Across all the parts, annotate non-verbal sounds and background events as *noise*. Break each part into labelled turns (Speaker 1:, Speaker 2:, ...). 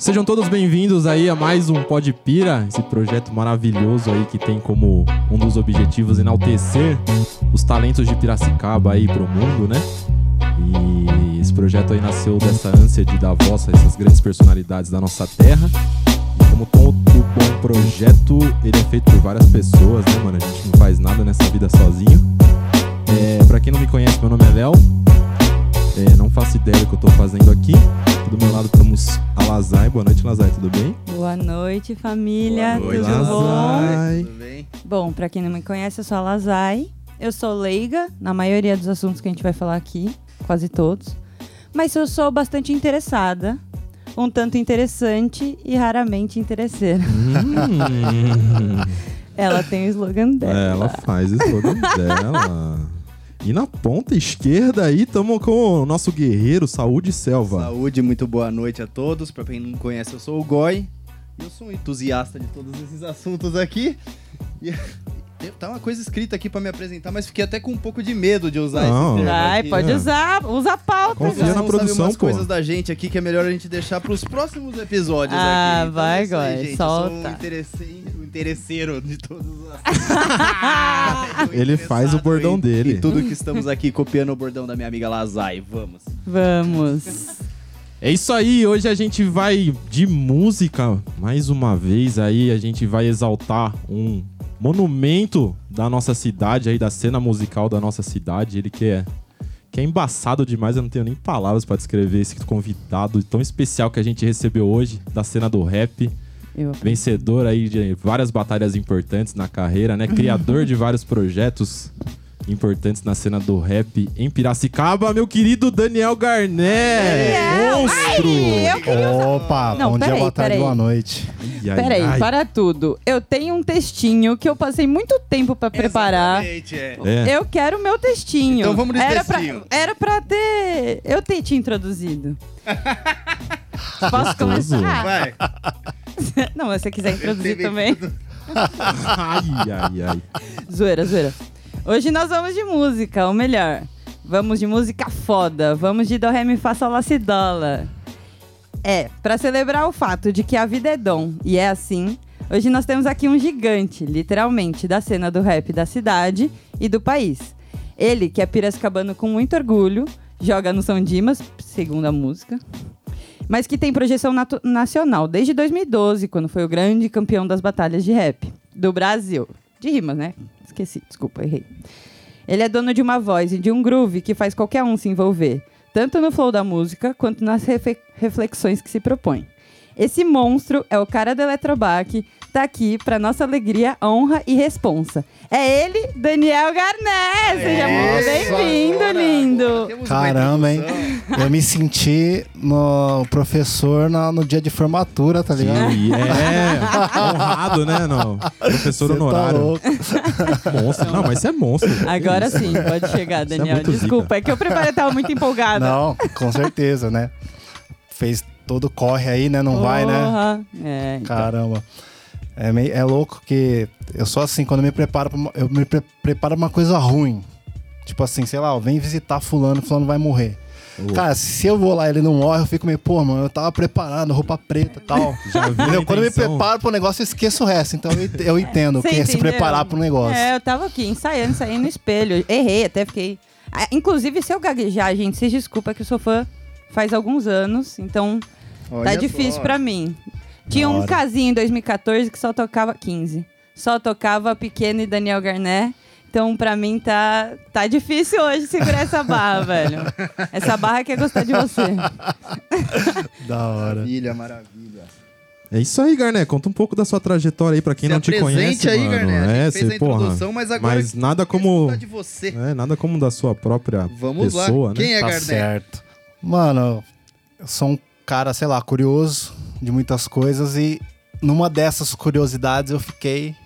Speaker 1: Sejam todos bem-vindos aí a mais um Pod Pira, esse projeto maravilhoso aí que tem como um dos objetivos enaltecer os talentos de Piracicaba aí pro mundo, né? E esse projeto aí nasceu dessa ânsia de dar voz a essas grandes personalidades da nossa terra. E como todo bom projeto, ele é feito por várias pessoas, né, mano? A gente não faz nada nessa vida sozinho. É, pra quem não me conhece, meu nome é Léo. É, não faço ideia do que eu tô fazendo aqui. Do meu lado temos a Lazai. Boa noite, Lazai, tudo bem?
Speaker 2: Boa noite, família.
Speaker 1: Boa noite,
Speaker 2: Tudo bom?
Speaker 1: Lazai.
Speaker 3: Tudo bem?
Speaker 2: Bom, pra quem não me conhece, eu sou a Lazai. Eu sou leiga na maioria dos assuntos que a gente vai falar aqui, quase todos. Mas eu sou bastante interessada, um tanto interessante e raramente interesseira.
Speaker 1: Hum, *laughs*
Speaker 2: Ela tem o slogan dela.
Speaker 1: ela faz o slogan dela. E na ponta esquerda aí, tamo com o nosso guerreiro Saúde Selva.
Speaker 3: Saúde, muito boa noite a todos. Pra quem não conhece, eu sou o Goi. E eu sou um entusiasta de todos esses assuntos aqui. E *laughs* tá uma coisa escrita aqui pra me apresentar, mas fiquei até com um pouco de medo de usar
Speaker 1: Não.
Speaker 3: esse termo
Speaker 2: Vai,
Speaker 3: aqui.
Speaker 2: pode
Speaker 1: É.
Speaker 2: usar, usa a pauta.
Speaker 1: Confia
Speaker 3: Cada
Speaker 1: na produção,
Speaker 3: umas
Speaker 1: pô.
Speaker 3: coisas da gente aqui que é melhor a gente deixar pros próximos episódios
Speaker 2: Ah,
Speaker 3: aqui. Então
Speaker 2: vai,
Speaker 3: é aí,
Speaker 2: Goi,
Speaker 3: gente. Eu sou
Speaker 2: solta.
Speaker 3: um interesseiro de todos os assuntos. *laughs*
Speaker 1: Ele faz o bordão
Speaker 3: em-
Speaker 1: dele.
Speaker 3: em tudo que estamos aqui copiando o bordão da minha amiga Lazai. Vamos.
Speaker 2: Vamos.
Speaker 1: É isso aí, hoje a gente vai de música. Mais uma vez aí a gente vai exaltar um monumento da nossa cidade aí, da cena musical da nossa cidade. Ele que é, que é embaçado demais, eu não tenho nem palavras pra descrever esse convidado tão especial que a gente recebeu hoje da cena do rap.
Speaker 2: Eu.
Speaker 1: Vencedor aí de várias batalhas importantes na carreira, né? Criador de vários projetos importantes na cena do rap em Piracicaba, meu querido Daniel Garnet!
Speaker 2: Daniel!
Speaker 1: Monstro!
Speaker 2: Ai, eu queria
Speaker 4: Opa,
Speaker 2: Não,
Speaker 4: bom dia,
Speaker 2: peraí,
Speaker 4: boa tarde, boa noite.
Speaker 2: Peraí, para tudo. Eu tenho um textinho que eu passei muito tempo pra preparar.
Speaker 3: Exatamente, é.
Speaker 1: É.
Speaker 2: Eu quero o meu textinho.
Speaker 3: Então vamos de
Speaker 2: era
Speaker 3: textinho.
Speaker 2: Pra, era pra ter. Eu ter te introduzido. *laughs* Posso começar?
Speaker 3: Vai. *laughs*
Speaker 2: Não, se você quiser introduzir também.
Speaker 1: Ai, ai, ai.
Speaker 2: Zoeira, zoeira. Hoje nós vamos de música, ou melhor, vamos de música foda. Vamos de Do Ré Mi Fá Sol Lá Si Dólar. É, pra celebrar o fato de que a vida é dom e é assim, hoje nós temos aqui um gigante, literalmente, da cena do rap da cidade e do país. Ele, que é piracicabano com muito orgulho, joga no São Dimas, segundo a música, mas que tem projeção nacional desde 2012, quando foi o grande campeão das batalhas de rap do Brasil. De rimas, né? Esqueci, desculpa, errei. Ele é dono de uma voz e de um groove que faz qualquer um se envolver, tanto no flow da música quanto nas reflexões que se propõe. Esse monstro é o cara do Eletrobac, tá aqui pra nossa alegria, honra e responsa. É ele, Daniel Garnet! Seja muito bem-vindo, lindo!
Speaker 4: Caramba, hein? Eu me senti no professor na- no dia de formatura, tá ligado?
Speaker 1: Sim, é, honrado, né? No professor
Speaker 4: Cê tá
Speaker 1: honorário.
Speaker 4: louco.
Speaker 1: monstro. Não, mas você é monstro.
Speaker 2: Agora
Speaker 1: Isso.
Speaker 2: sim, pode chegar,
Speaker 1: é
Speaker 2: Daniel.
Speaker 1: muito
Speaker 2: Desculpa, é que eu preparei, tava muito empolgada.
Speaker 4: Não, com certeza, né? Fez todo corre aí, né? Não vai, né?
Speaker 2: Porra. É, então.
Speaker 4: Caramba. É, meio, é louco que eu sou assim, quando eu me preparo pra uma, eu me pre- preparo pra uma coisa ruim. Tipo assim, sei lá, ó, vem visitar fulano, fulano vai morrer.
Speaker 1: Ô,
Speaker 4: Cara, se eu vou lá e ele não morre, eu fico meio, pô, mano, eu tava preparado, roupa preta e tal. *laughs* Quando eu me preparo pro negócio, eu esqueço o resto. Então eu ent- eu entendo
Speaker 2: Você
Speaker 4: que é se preparar pro negócio.
Speaker 2: É, eu tava aqui ensaiando, ensaiando no espelho. Errei, até fiquei. Ah, Inclusive, se eu gaguejar, gente, se desculpa que eu sou fã faz alguns anos, então tá
Speaker 3: Olha
Speaker 2: difícil
Speaker 3: só.
Speaker 2: pra mim. Tinha um casinho em 2014 que só tocava 15. Só tocava Pequeno e Daniel Garnet. Então, pra mim, tá, tá difícil hoje segurar essa barra, *laughs* velho. Essa barra quer gostar de você. *laughs*
Speaker 4: Da hora.
Speaker 3: Maravilha, maravilha.
Speaker 1: É isso aí, Garnet. Conta um pouco da sua trajetória aí pra quem
Speaker 3: Se
Speaker 1: não te conhece,
Speaker 3: aí,
Speaker 1: mano.
Speaker 3: Garnet. A gente
Speaker 1: É,
Speaker 3: fez
Speaker 1: você,
Speaker 3: a
Speaker 1: porra.
Speaker 3: introdução, mas agora
Speaker 1: Mas nada como
Speaker 3: de você.
Speaker 1: é, nada como da sua própria
Speaker 3: Vamos lá.
Speaker 1: pessoa, né?
Speaker 3: Quem é
Speaker 4: tá
Speaker 3: Garnet?
Speaker 4: certo. Mano, eu sou um cara, sei lá, curioso de muitas coisas e numa dessas curiosidades eu fiquei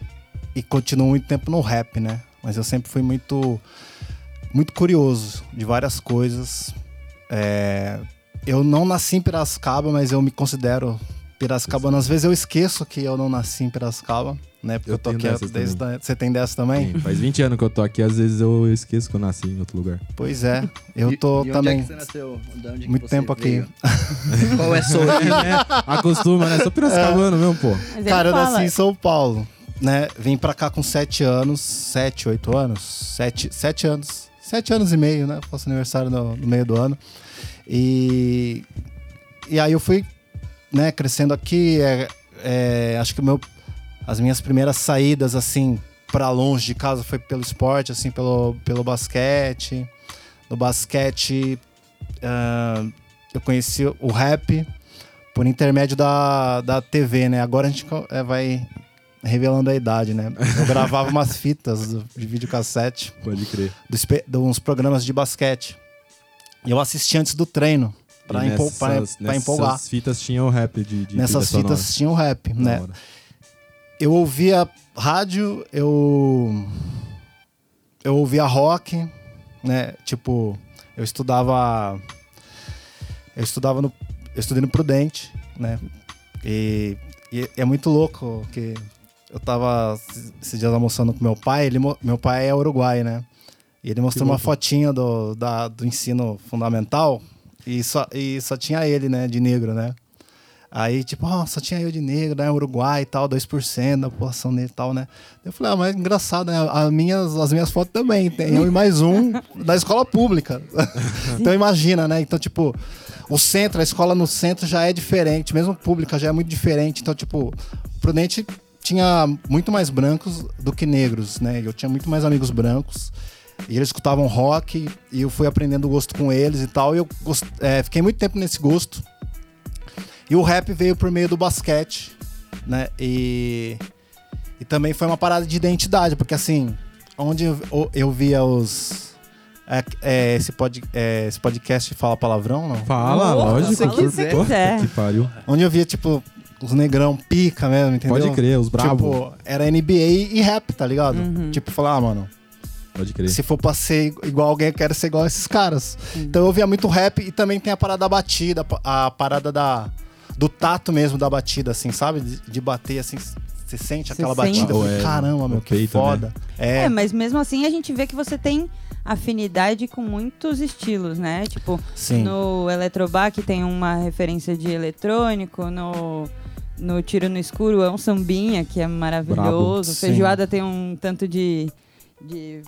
Speaker 4: e continuo muito tempo no rap, né? Mas eu sempre fui muito muito curioso de várias coisas. É, eu não nasci em Piracicaba, mas eu me considero Piracicabana. Às vezes eu esqueço que eu não nasci em Piracicaba, né? Porque eu,
Speaker 1: Eu
Speaker 4: tô aqui desde.
Speaker 1: também.
Speaker 4: a- Você tem dessa também?
Speaker 1: Sim, faz 20 anos que eu tô aqui, às vezes eu esqueço que eu nasci em outro lugar.
Speaker 4: Pois é. Eu
Speaker 3: E-
Speaker 4: tô
Speaker 3: e onde
Speaker 4: também.
Speaker 3: é que você nasceu? De onde que
Speaker 4: Muito
Speaker 3: você
Speaker 4: tempo aqui.
Speaker 3: veio? *laughs* Qual é a sua origem?
Speaker 1: Acostuma, né? Sou piracicabano mesmo, pô.
Speaker 4: Cara, eu nasci em São Paulo, né? Vim pra cá com sete anos, sete, oito anos, sete, sete anos, sete anos e meio, né? Faço aniversário no, no meio do ano. E, e aí eu fui, né, crescendo aqui. é, é, acho que o meu, as minhas primeiras saídas, assim, pra longe de casa foi pelo esporte, assim, pelo, pelo basquete. No basquete, ah, eu conheci o rap por intermédio da, da TV, né? Agora a gente é, vai revelando a idade, né? Eu gravava umas *laughs* fitas do- de videocassete
Speaker 1: Pode crer.
Speaker 4: de, uns programas de basquete. E eu assisti antes do treino, pra, empol pra-
Speaker 1: nessas-
Speaker 4: pra empolgar.
Speaker 1: Nessas fitas tinha o rap de, de
Speaker 4: Nessas
Speaker 1: sonora.
Speaker 4: fitas tinha o rap, né? Eu ouvia rádio, eu eu ouvia rock, né? Tipo, eu estudava eu estudava no eu estudei no Prudente, né? E, e é muito louco que eu tava esses dias almoçando com meu pai, ele meu pai é uruguai, né? E ele mostrou uma fotinha do, da- do ensino fundamental e só, e só tinha ele, né, de negro, né? Aí, tipo, ó, só tinha eu de negro, né? Uruguai e tal, 2% da população dele e tal, né? Eu falei, ah, mas engraçado, né? As minhas, as minhas fotos também. Tem eu e mais um da escola pública. *laughs* então imagina, né? Então, tipo, o centro, a escola no centro já é diferente, mesmo pública já é muito diferente. Então, tipo, Prudente tinha muito mais brancos do que negros, né? Eu tinha muito mais amigos brancos. E eles escutavam rock e eu fui aprendendo o gosto com eles e tal. E eu é, fiquei muito tempo nesse gosto. E o rap veio por meio do basquete, né? E, e também foi uma parada de identidade, porque assim, onde eu, eu via os. é, é, esse, pod, é, esse podcast fala palavrão, não?
Speaker 1: Fala,
Speaker 2: Nossa,
Speaker 1: lógico.
Speaker 2: se você
Speaker 1: Pô,
Speaker 2: quiser.
Speaker 1: Que pariu.
Speaker 4: Onde eu via, tipo, os negrão pica mesmo, entendeu?
Speaker 1: Pode crer, os bravos.
Speaker 4: Tipo, era NBA e rap, tá ligado?
Speaker 2: Uhum.
Speaker 4: Tipo, falar, ah, mano,
Speaker 1: Pode crer.
Speaker 4: se for pra ser igual alguém, eu quero ser igual esses caras. Então eu via muito rap e também tem a parada da batida, a parada da, do tato mesmo da batida, assim, sabe? De, de bater, assim, você sente aquela
Speaker 2: sente.
Speaker 4: batida. falei,
Speaker 1: É,
Speaker 4: Caramba, meu, que
Speaker 1: peito,
Speaker 4: foda.
Speaker 2: É,
Speaker 4: É,
Speaker 2: mas mesmo assim a gente vê que você tem afinidade com muitos estilos, né? Tipo,
Speaker 4: sim.
Speaker 2: no Eletrobac tem uma referência de eletrônico, no, no Tiro no Escuro é um sambinha que é maravilhoso,
Speaker 4: Brabo.
Speaker 2: Feijoada tem um tanto de, de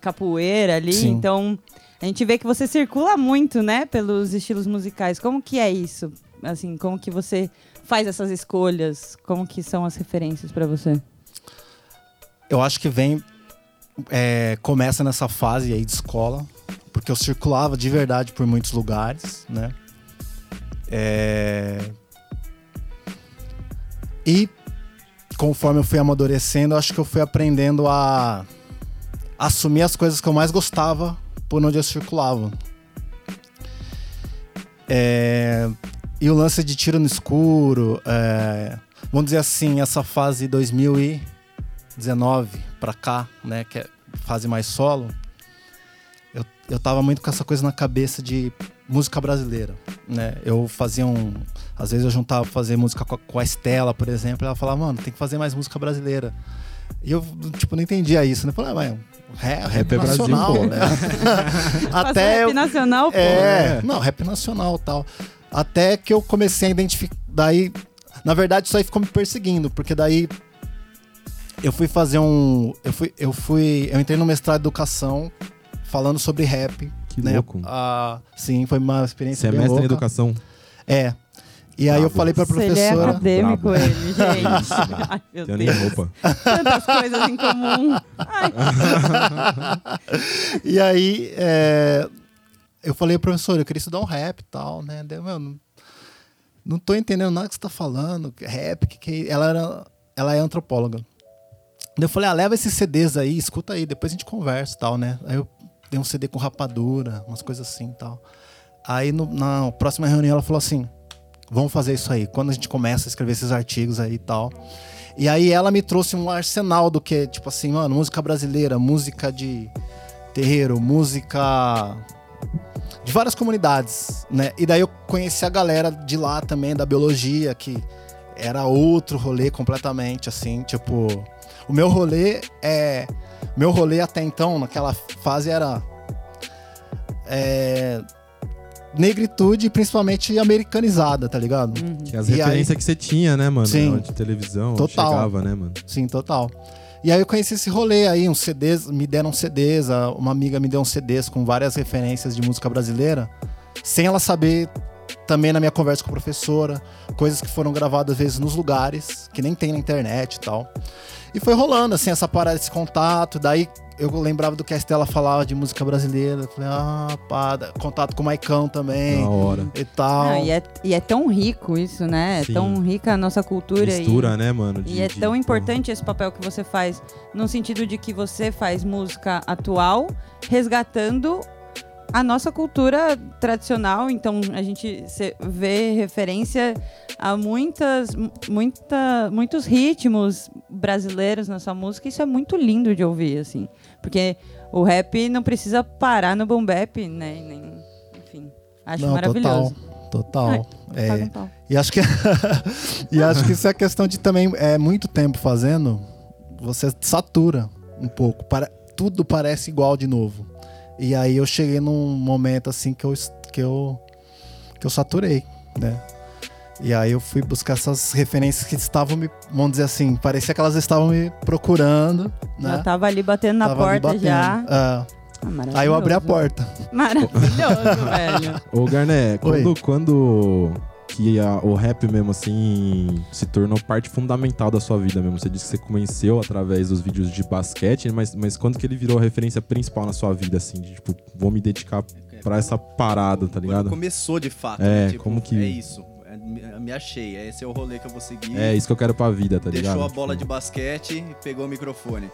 Speaker 2: capoeira ali,
Speaker 4: Sim.
Speaker 2: então a gente vê que você circula muito, né, pelos estilos musicais. Como que é isso? Assim, como que você faz essas escolhas? Como que são as referências pra você?
Speaker 4: Eu acho que vem. é, começa nessa fase aí de escola, porque eu circulava de verdade por muitos lugares, né? É, E conforme eu fui amadurecendo, acho que eu fui aprendendo a assumir as coisas que eu mais gostava por onde eu circulava. É, E o lance de tiro no escuro, é, vamos dizer assim, essa fase 2019 pra cá, né, que é fase mais solo, eu, eu tava muito com essa coisa na cabeça de música brasileira, né? Eu fazia um, às vezes eu juntava fazer música com a, com a Estela, por exemplo, e ela falava, mano, tem que fazer mais música brasileira. E eu, tipo, não entendia isso, né? Eu falei, ah, mas rap, rap
Speaker 1: é Brasil,
Speaker 4: nacional,
Speaker 1: pô.
Speaker 4: né? *laughs* Até
Speaker 2: rap
Speaker 4: eu,
Speaker 2: nacional, pô.
Speaker 4: é, não, rap nacional tal. Até que eu comecei a identificar. Daí, na verdade, isso aí ficou me perseguindo, porque daí eu fui fazer um. Eu fui. Eu fui. Eu entrei no mestrado de educação falando sobre rap.
Speaker 1: Que
Speaker 4: né?
Speaker 1: louco.
Speaker 4: Ah, sim, foi uma experiência
Speaker 1: Você é mestre em educação.
Speaker 4: É. E aí eu
Speaker 1: Brabo.
Speaker 4: falei pra
Speaker 2: Ele é
Speaker 4: professora.
Speaker 2: acadêmico,
Speaker 1: Brabo.
Speaker 2: ele, gente. *laughs* Ai, meu
Speaker 1: Tenho nem
Speaker 2: Deus.
Speaker 1: roupa.
Speaker 2: Tantas coisas em comum. *laughs* Ai,
Speaker 4: e aí, é, eu falei, professor, eu queria estudar um rap e tal, né? Daí, meu, não, não tô entendendo nada que você tá falando. Rap, que, que ela era, ela é antropóloga. Eu falei, ah, leva esses CDs aí, escuta aí, depois a gente conversa e tal, né? Aí eu dei um CD com rapadura, umas coisas assim e tal. Aí no- na próxima reunião ela falou assim: vamos fazer isso aí. Quando a gente começa a escrever esses artigos aí e tal. E aí ela me trouxe um arsenal do que, tipo assim, mano, música brasileira, música de terreiro, música de várias comunidades, né? E daí eu conheci a galera de lá também, da biologia, que era outro rolê completamente, assim, tipo... O meu rolê é... Meu rolê até então, naquela fase, era... É, negritude, principalmente americanizada, tá ligado?
Speaker 1: Que é as
Speaker 4: E aí-
Speaker 1: referências que você tinha, né, mano?
Speaker 4: Sim.
Speaker 1: De televisão.
Speaker 4: Total.
Speaker 1: Chegava, né, mano?
Speaker 4: Sim, total. E aí eu conheci esse rolê aí, uns CDs, me deram CDs, uma amiga me deu uns CDs com várias referências de música brasileira, sem ela saber também na minha conversa com a professora, coisas que foram gravadas às vezes nos lugares, que nem tem na internet e tal. E foi rolando, assim, essa parada, esse contato. Daí eu lembrava do que a Estela falava de música brasileira. Falei, ah, pá, contato com o Maicão também
Speaker 1: Da hora.
Speaker 4: e tal.
Speaker 2: Não, e, é, e é tão rico isso, né? É
Speaker 1: Sim.
Speaker 2: tão rica a nossa cultura. e-
Speaker 1: Mistura, né, mano?
Speaker 2: E
Speaker 1: de-
Speaker 2: é
Speaker 1: de-
Speaker 2: tão importante esse papel que você faz, no sentido de que você faz música atual, resgatando a nossa cultura tradicional. Então a gente vê referência a muitas, mu- muita, muitos ritmos brasileiros na sua música. Isso é muito lindo de ouvir, assim. Porque o rap não precisa parar no boom bap, né? Nem, enfim, acho
Speaker 4: Não,
Speaker 2: maravilhoso.
Speaker 4: Total.
Speaker 2: Ai,
Speaker 4: total. É,
Speaker 2: um pau.
Speaker 4: E acho que *laughs* e acho que isso é questão de também é muito tempo fazendo, você satura um pouco, para tudo parece igual de novo. E aí eu cheguei num momento assim que eu que eu que eu saturei, né? E aí eu fui buscar essas referências que estavam me, vamos dizer assim, parecia que elas estavam me procurando, né?
Speaker 2: Já tava ali batendo na
Speaker 4: Tava
Speaker 2: porta
Speaker 4: batendo.
Speaker 2: já.
Speaker 4: Ah,
Speaker 2: Ah,
Speaker 4: aí eu abri a porta.
Speaker 2: Maravilhoso, *laughs* velho.
Speaker 1: Ô, Garné,
Speaker 4: Oi.
Speaker 1: quando, quando que a- o rap mesmo, assim, se tornou parte fundamental da sua vida mesmo? Você disse que você conheceu através dos vídeos de basquete, mas, mas quando que ele virou a referência principal na sua vida, assim? De, tipo, vou me dedicar pra essa parada, tá
Speaker 3: Quando
Speaker 1: ligado?
Speaker 3: começou de fato,
Speaker 1: É,
Speaker 3: né? Tipo,
Speaker 1: como que-
Speaker 3: É isso. É, me, achei. Esse é o rolê que eu vou seguir.
Speaker 1: É isso que eu quero pra vida, tá ligado?
Speaker 3: Deixou a bola de
Speaker 1: Tipo,
Speaker 3: basquete e pegou o microfone.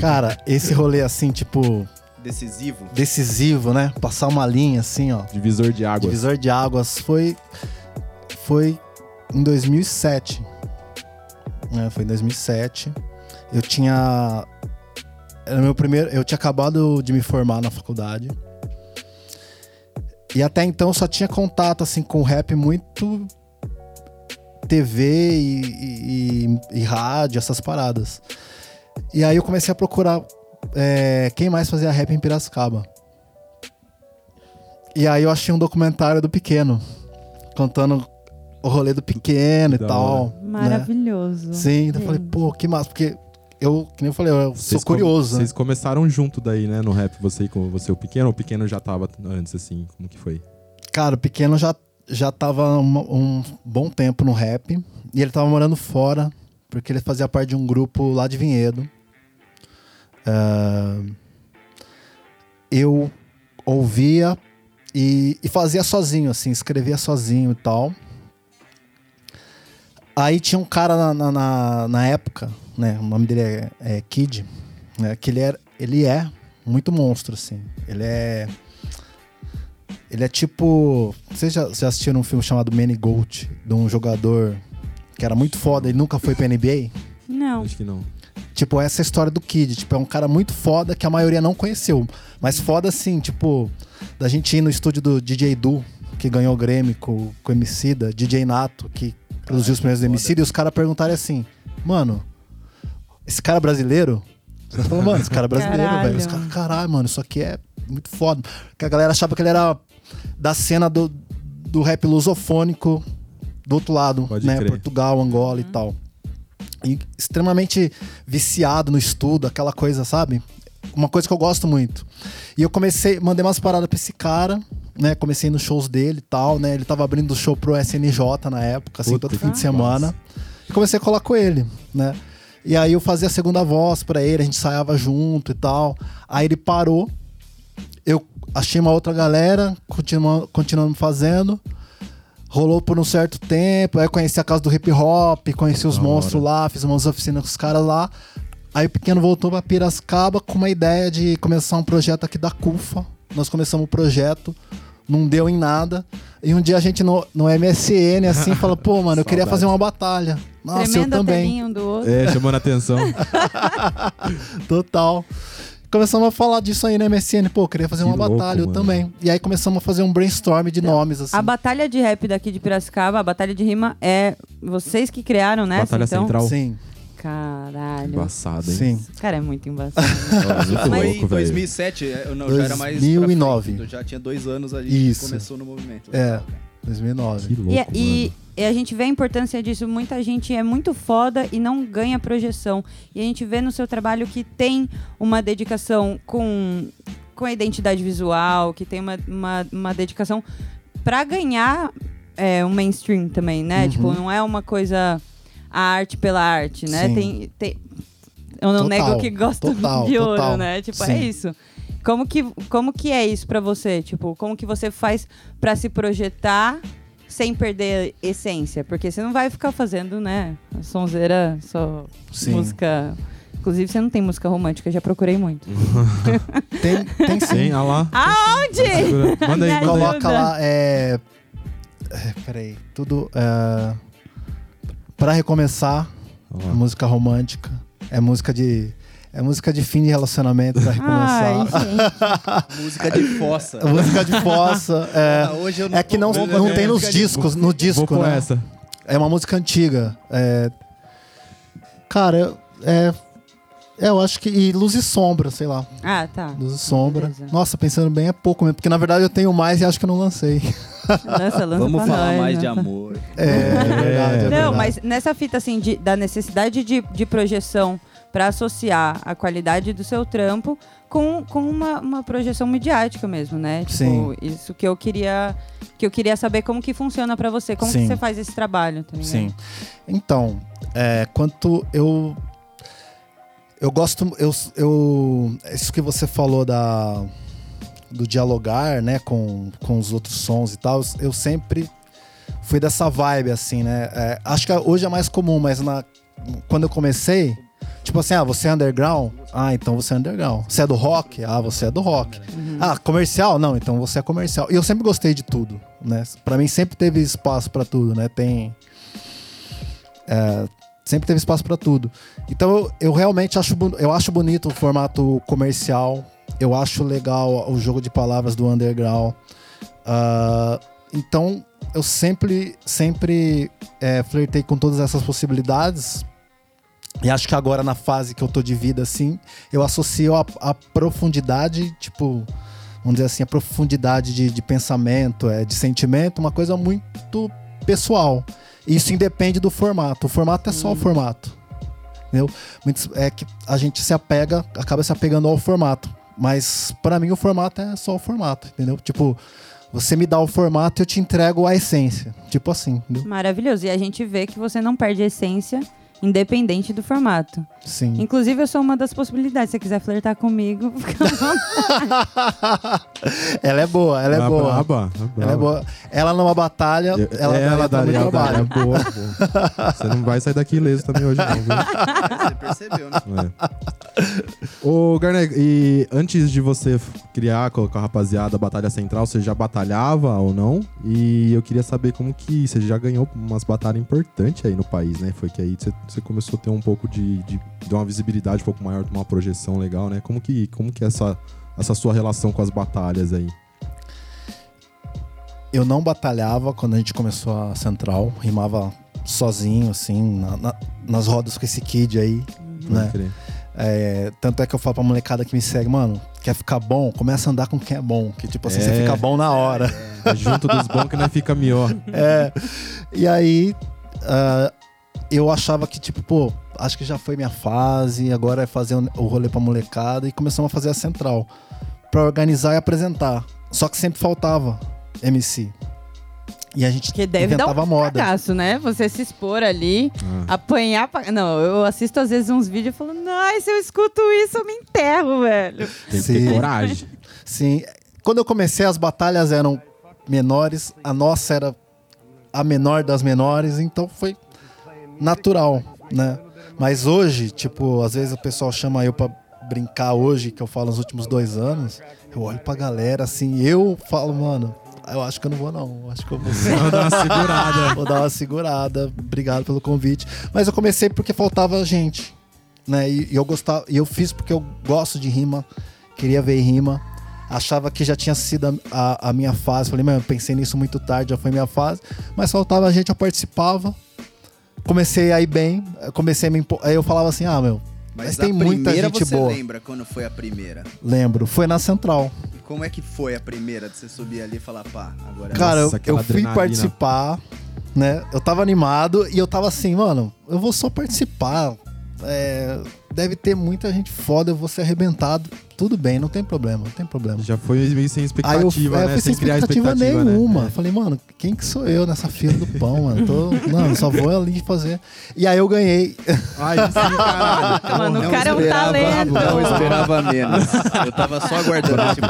Speaker 4: Cara, esse rolê assim, tipo,
Speaker 3: Decisivo.
Speaker 4: decisivo, né? Passar uma linha assim, ó.
Speaker 1: Divisor de águas.
Speaker 4: Divisor de águas foi foi em 2007. né? foi em 2007. Eu tinha era meu primeiro, eu tinha acabado de me formar na faculdade. E até então eu só tinha contato assim com rap muito TV e, e- e- e rádio, essas paradas. E aí eu comecei a procurar é, quem mais fazia rap em Piracicaba. E aí eu achei um documentário do Pequeno, contando o rolê do Pequeno e
Speaker 1: Da
Speaker 4: tal.
Speaker 1: hora.
Speaker 4: né?
Speaker 2: Maravilhoso.
Speaker 4: Sim, então eu falei, pô, que massa, porque eu, que nem eu falei, eu sou
Speaker 1: Vocês com-
Speaker 4: curioso. né?
Speaker 1: Vocês começaram junto daí, né, no rap, você e com você, o pequeno, ou o pequeno já tava antes, assim? Como que foi?
Speaker 4: Cara, o Pequeno já, já tava um, um bom tempo no rap, e ele tava morando fora, porque ele fazia parte de um grupo lá de Vinhedo. Ah, eu ouvia e, e fazia sozinho, assim, escrevia sozinho e tal. Aí tinha um cara na, na, na- na época, né? O nome dele é, é Kid, né? Que ele, era, ele é muito monstro, assim. Ele é. Ele é tipo. Vocês já, já assistiram um filme chamado Manny Gold, de um jogador que era muito foda, ele nunca foi pra NBA?
Speaker 2: Não.
Speaker 1: Acho que não.
Speaker 4: Tipo, essa é a história do Kid. Tipo, é um cara muito foda que a maioria não conheceu. Mas foda assim, tipo, da gente ir no estúdio do DJ Du, que ganhou o Grêmio com, com o Emicida, DJ Nato, que produziu os primeiros do
Speaker 3: foda.
Speaker 4: Emicida, e os caras perguntarem assim, mano, esse cara é brasileiro? Você falou, mano, esse cara é brasileiro, velho. Os caras, caralho, mano, isso aqui é muito foda. Porque a galera achava que ele era da cena do, do rap lusofônico do outro lado,
Speaker 1: Pode
Speaker 4: né?
Speaker 1: crer.
Speaker 4: Portugal, Angola e tal. Extremamente viciado no estudo, aquela coisa, sabe? Uma coisa que eu gosto muito. E eu comecei, mandei umas paradas pra esse cara, né? Comecei nos shows dele e tal, né? Ele tava abrindo show pro SNJ na época, assim,
Speaker 1: Puta
Speaker 4: todo fim de semana. E comecei a colar com ele, né? E aí eu fazia a segunda voz pra ele, a gente ensaiava junto e tal. Aí ele parou, eu achei uma outra galera, continuamos, continuamos fazendo. Rolou por um certo tempo, aí eu conheci a casa do hip hop, conheci os monstros lá, fiz umas oficinas com os caras lá. Aí o pequeno voltou pra Piracicaba com uma ideia de começar um projeto aqui da CUFA. Nós começamos o projeto, não deu em nada. E um dia a gente no, no MSN assim fala, pô, *laughs* mano, eu queria fazer uma batalha. Nossa,
Speaker 2: Tremendo
Speaker 4: eu também.
Speaker 2: um do outro.
Speaker 1: É, chamando a atenção. *laughs* *laughs*
Speaker 4: Total. Começamos a falar disso aí na MSN. Pô, queria fazer
Speaker 1: Que
Speaker 4: uma
Speaker 1: louco,
Speaker 4: batalha, eu
Speaker 1: mano.
Speaker 4: também. E aí começamos a fazer um brainstorm de nomes, assim.
Speaker 2: A batalha de rap daqui de Piracicaba, a batalha de rima, é vocês que criaram, né?
Speaker 1: Batalha
Speaker 2: então?
Speaker 1: Central.
Speaker 4: Sim,
Speaker 2: Caralho.
Speaker 1: Embaçado, hein?
Speaker 4: sim.
Speaker 2: Esse cara é muito embaçado. *laughs*
Speaker 3: Foi em
Speaker 1: velho.
Speaker 3: 2007, eu não, já era mais. pra
Speaker 4: 2009.
Speaker 3: frente, eu já tinha dois anos ali
Speaker 4: Isso.
Speaker 3: que começou no movimento.
Speaker 4: É, 2009.
Speaker 1: Que louco,
Speaker 2: E, e-
Speaker 1: mano.
Speaker 2: e a gente vê a importância disso. Muita gente é muito foda e não ganha projeção. E a gente vê no seu trabalho que tem uma dedicação com, com a identidade visual, que tem uma, uma, uma dedicação pra ganhar é, um mainstream também, né?
Speaker 4: Uhum.
Speaker 2: Tipo, não é uma coisa a arte pela arte, né? Tem, tem, eu não
Speaker 4: Total,
Speaker 2: nego que gosto *laughs*
Speaker 4: total,
Speaker 2: de ouro,
Speaker 4: total.
Speaker 2: né? Tipo, é
Speaker 4: Sim.
Speaker 2: isso. Como que, como que é isso pra você? Tipo, como que você faz pra se projetar sem perder a essência? Porque você não vai ficar fazendo, né? Sonzeira, só
Speaker 4: Sim.
Speaker 2: música. Inclusive, você não tem música romântica, já procurei muito. *laughs*
Speaker 4: Tem, tem sim.
Speaker 1: Tem, *laughs* olha lá.
Speaker 2: Aonde?
Speaker 1: Manda aí.
Speaker 4: Coloca lá, é... é, Peraí, tudo... É... Pra recomeçar, música romântica. É música de... É música de fim de relacionamento pra recomeçar. *laughs*
Speaker 3: Música de fossa.
Speaker 4: É música de fossa.
Speaker 3: Ah,
Speaker 4: É, *laughs*
Speaker 3: hoje eu
Speaker 4: é que não, não
Speaker 3: é,
Speaker 4: tem nos discos, no disco, né?
Speaker 1: essa.
Speaker 4: É uma música antiga. É... Cara, é... é, eu acho que... E Luz e Sombra, sei lá.
Speaker 2: Ah, tá.
Speaker 4: Luz e Sombra.
Speaker 2: Beleza.
Speaker 4: Nossa, pensando bem, é pouco mesmo. Porque, na verdade, eu tenho mais e acho que eu não lancei.
Speaker 2: Lança, lança
Speaker 3: Vamos falar
Speaker 2: nós,
Speaker 3: mais de amor.
Speaker 4: É, é verdade, é
Speaker 2: Não,
Speaker 4: verdade.
Speaker 2: mas nessa fita, assim, de- da necessidade de, de projeção pra associar a qualidade do seu trampo com, com uma, uma projeção midiática mesmo, né? Tipo,
Speaker 4: Sim.
Speaker 2: isso que eu queria que eu queria saber como que funciona pra você, como que
Speaker 4: Sim.
Speaker 2: você faz esse trabalho, tá?
Speaker 4: Sim. Então, é, quanto eu. Eu gosto. Eu, eu, isso que você falou da, do dialogar, né, com, com os outros sons e tal, eu sempre fui dessa vibe, assim, né? É, acho que hoje é mais comum, mas na, quando eu comecei, tipo assim, ah, você é underground? Ah, então você é underground. Você é do rock? Ah, você é do rock. Ah, comercial? Não, então você é comercial. E eu sempre gostei de tudo, né? Pra mim sempre teve espaço pra tudo, né? Tem é, sempre teve espaço pra tudo. Então eu, eu realmente acho, eu acho bonito o formato comercial. Eu acho legal o jogo de palavras do underground. Ah, então eu sempre, sempre é, flertei com todas essas possibilidades. E acho que agora, na fase que eu tô de vida, assim, eu associo a, a profundidade, tipo, vamos dizer assim, a profundidade de, de pensamento, é, de sentimento, uma coisa muito pessoal. Isso independe do formato. O formato é só o formato. Entendeu? Muitos, é que a gente se apega, acaba se apegando ao formato. Mas pra mim o formato é só o formato, entendeu? Tipo, você me dá o formato e eu te entrego a essência. Tipo assim, entendeu?
Speaker 2: Maravilhoso. E a gente vê que você não perde a essência, independente do formato.
Speaker 4: Sim.
Speaker 2: Inclusive, eu sou uma das possibilidades. Se você quiser flertar comigo, *laughs* fica
Speaker 4: ela é boa, ela é
Speaker 1: Ah,
Speaker 4: boa.
Speaker 1: braba,
Speaker 4: Ela é boa. Ela numa batalha,
Speaker 1: Eu-
Speaker 4: ela,
Speaker 1: ela
Speaker 4: daria
Speaker 1: daria, daria.
Speaker 4: trabalho.
Speaker 1: Boa, boa. *laughs* Você não vai sair daqui ileso também hoje, não, viu?
Speaker 3: Você percebeu, né?
Speaker 1: É. Ô, Garnet, e antes de você criar com a rapaziada a Batalha Central, você já batalhava ou não? E eu queria saber como que você já ganhou umas batalhas importantes aí no país, né? Foi que aí você, você começou a ter um pouco de, de, de uma visibilidade um pouco maior, de uma projeção legal, né? Como que, como que é essa, essa sua relação com as batalhas aí?
Speaker 4: Eu não batalhava quando a gente começou a Central, rimava sozinho, assim, na- na- nas rodas com esse kid aí, né?
Speaker 1: Pode crer.
Speaker 4: É, tanto é que eu falo pra molecada que me segue, mano, quer ficar bom? Começa a andar com quem é bom. Que tipo assim, você
Speaker 1: É.
Speaker 4: fica bom na hora.
Speaker 1: É junto dos bons que não fica melhor. *laughs*
Speaker 4: É. E aí, ah, eu achava que, tipo, pô, acho que já foi minha fase, agora é fazer o rolê pra molecada. E começamos a fazer a central. Pra organizar e apresentar. Só que sempre faltava MC. E a gente
Speaker 2: Que deve dar
Speaker 4: inventava
Speaker 2: um
Speaker 4: moda.
Speaker 2: cagaço, né? Você se expor ali,
Speaker 1: Ah.
Speaker 2: apanhar. Pra... Não, eu assisto às vezes uns vídeos e falo, ai, se eu escuto isso, eu me enterro, velho.
Speaker 1: Tem que
Speaker 4: Sim.
Speaker 1: ter coragem. *laughs*
Speaker 4: Sim. Quando eu comecei, as batalhas eram menores, a nossa era a menor das menores, então foi natural, né? Mas hoje, tipo, às vezes o pessoal chama eu pra brincar hoje, que eu falo nos últimos dois anos, eu olho pra galera assim, eu falo, mano, eu acho que eu não vou não, eu acho que eu vou *laughs*
Speaker 1: Vou dar uma segurada. *laughs*
Speaker 4: Vou dar uma segurada. Obrigado pelo convite. Mas eu comecei porque faltava gente. né? E, e eu gostava, e eu fiz porque eu gosto de rima, queria ver rima. Achava que já tinha sido a, a- a minha fase. Falei, mano, pensei nisso muito tarde, já foi minha fase. Mas faltava a gente, eu participava. Comecei a ir bem, comecei a me impor. Aí eu falava assim, ah, meu,
Speaker 3: Mas,
Speaker 4: Mas tem muita gente
Speaker 3: você
Speaker 4: boa.
Speaker 3: lembra quando foi a primeira?
Speaker 4: lembro. Foi na Central.
Speaker 3: E como é que foi a primeira de você subir ali e falar, pá, agora...
Speaker 4: Cara,
Speaker 1: Nossa,
Speaker 4: eu, eu fui participar, né? Eu tava animado e eu tava assim, mano, eu vou só participar. É, deve ter muita gente foda, eu vou ser arrebentado. Tudo bem, não tem problema, não tem problema.
Speaker 1: Já foi meio sem
Speaker 4: Aí eu,
Speaker 1: expectativa,
Speaker 4: é, eu
Speaker 1: né?
Speaker 4: fui sem
Speaker 1: criar
Speaker 4: expectativa,
Speaker 1: expectativa,
Speaker 4: nenhuma.
Speaker 1: né?
Speaker 4: Falei, mano, quem que sou eu nessa fila do pão, mano? Tô, não, só vou ali fazer. E aí eu ganhei.
Speaker 1: Ai, sim, caralho. *laughs*
Speaker 2: Mano, o cara é um talento.
Speaker 3: Não esperava menos. Eu tava só aguardando. tipo.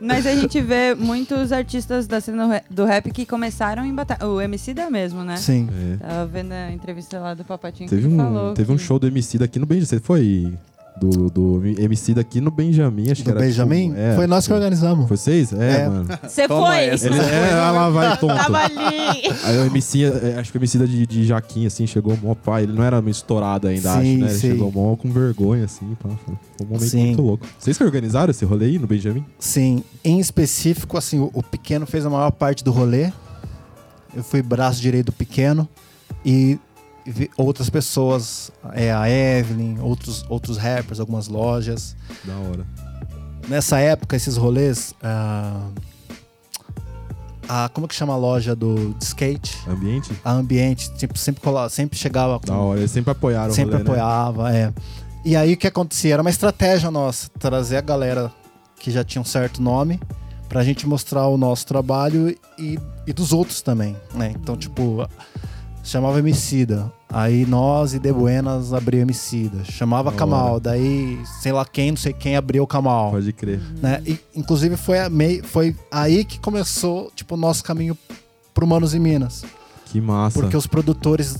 Speaker 2: Mas a gente vê muitos artistas da cena do rap que começaram em batalha. O MC da mesmo, né?
Speaker 4: Sim.
Speaker 1: É.
Speaker 2: Tava vendo a entrevista lá do Papatinho
Speaker 1: Teve
Speaker 2: que
Speaker 1: um,
Speaker 2: falou.
Speaker 1: teve um
Speaker 2: que-
Speaker 1: show do MC daqui no Benjamin. Você foi do, do MC daqui no Benjamin, acho que
Speaker 4: Do
Speaker 1: era.
Speaker 4: Benjamin?
Speaker 1: tipo, é,
Speaker 4: Foi nós que
Speaker 1: foi-
Speaker 4: organizamos.
Speaker 1: Foi vocês? É,
Speaker 4: É.
Speaker 1: mano. *laughs*
Speaker 2: Você foi!
Speaker 3: essa.
Speaker 1: Ele, é, lá vai, tonto.
Speaker 2: Tava ali!
Speaker 1: Aí o MC, é, acho que o MC da de, de Jaquim, assim, chegou mó pai. Ele não era meio estourado ainda,
Speaker 4: Sim,
Speaker 1: acho, né? Ele
Speaker 4: sim.
Speaker 1: chegou mó com vergonha, assim, pá. Foi um momento
Speaker 4: Sim.
Speaker 1: muito louco. Vocês que organizaram esse rolê aí no Benjamin?
Speaker 4: Sim, em específico, assim, o, o pequeno fez a maior parte do rolê. Eu fui braço direito do pequeno e outras pessoas, é, a Evelyn, outros, outros rappers, algumas lojas.
Speaker 1: Da hora.
Speaker 4: Nessa época, esses rolês. ah, a, como que chama a loja do de skate?
Speaker 1: Ambiente?
Speaker 4: A Ambiente, tipo, sempre, cola- sempre chegava com
Speaker 1: Da hora. Eles sempre apoiaram
Speaker 4: sempre
Speaker 1: rolê, né?
Speaker 4: apoiava, é. E aí o que acontecia? Era uma estratégia nossa, trazer a galera que já tinha um certo nome pra gente mostrar o nosso trabalho e, e dos outros também, né? Então, tipo, chamava Emicida. Aí nós e De Buenas abriu Emicida. Chamava
Speaker 1: Da
Speaker 4: Kamal,
Speaker 1: hora.
Speaker 4: daí sei lá quem, não sei quem abriu o Kamal.
Speaker 1: Pode crer.
Speaker 4: Né? E, inclusive foi, a mei- foi aí que começou, tipo, o nosso caminho pro Manos e Minas.
Speaker 1: Que massa.
Speaker 4: Porque os produtores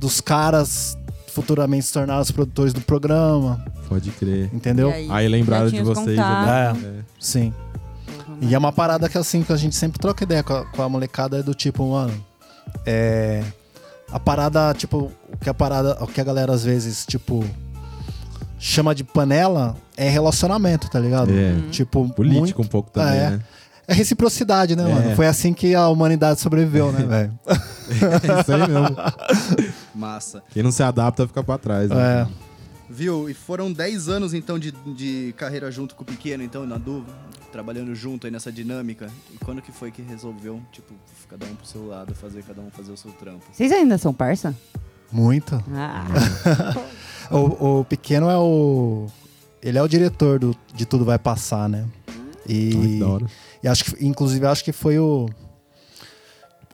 Speaker 4: dos caras futuramente se tornaram os produtores do programa,
Speaker 1: Pode crer.
Speaker 4: entendeu?
Speaker 2: E aí,
Speaker 1: Aí lembraram de vocês.
Speaker 2: contatos.
Speaker 1: né? É.
Speaker 4: Sim.
Speaker 2: Porra,
Speaker 4: E é uma parada que assim, que a gente sempre troca ideia com a, com a molecada é do tipo, mano. É. A parada, tipo, o que a parada, o que a galera às vezes, tipo, chama de panela é relacionamento, tá ligado?
Speaker 1: É.
Speaker 4: Tipo,
Speaker 1: Político
Speaker 4: muito-
Speaker 1: um pouco também,
Speaker 4: é.
Speaker 1: né?
Speaker 4: É reciprocidade, né,
Speaker 1: É.
Speaker 4: mano? Foi assim que a humanidade sobreviveu, né, *laughs* velho? *laughs*
Speaker 1: É isso aí mesmo.
Speaker 3: Massa.
Speaker 1: Quem não se adapta fica pra trás. Né?
Speaker 4: É.
Speaker 3: Viu? E foram 10 anos, então, de, de carreira junto com o Pequeno, então, na dúvida, trabalhando junto aí nessa dinâmica. E quando que foi que resolveu, tipo, cada um pro seu lado, fazer cada um fazer o seu trampo?
Speaker 2: Vocês ainda são parça?
Speaker 4: Muito.
Speaker 2: Ah, *laughs*
Speaker 4: O, o pequeno é o. Ele é o diretor do, de Tudo Vai Passar, né? E,
Speaker 1: hora.
Speaker 4: e acho que, inclusive, acho que foi o.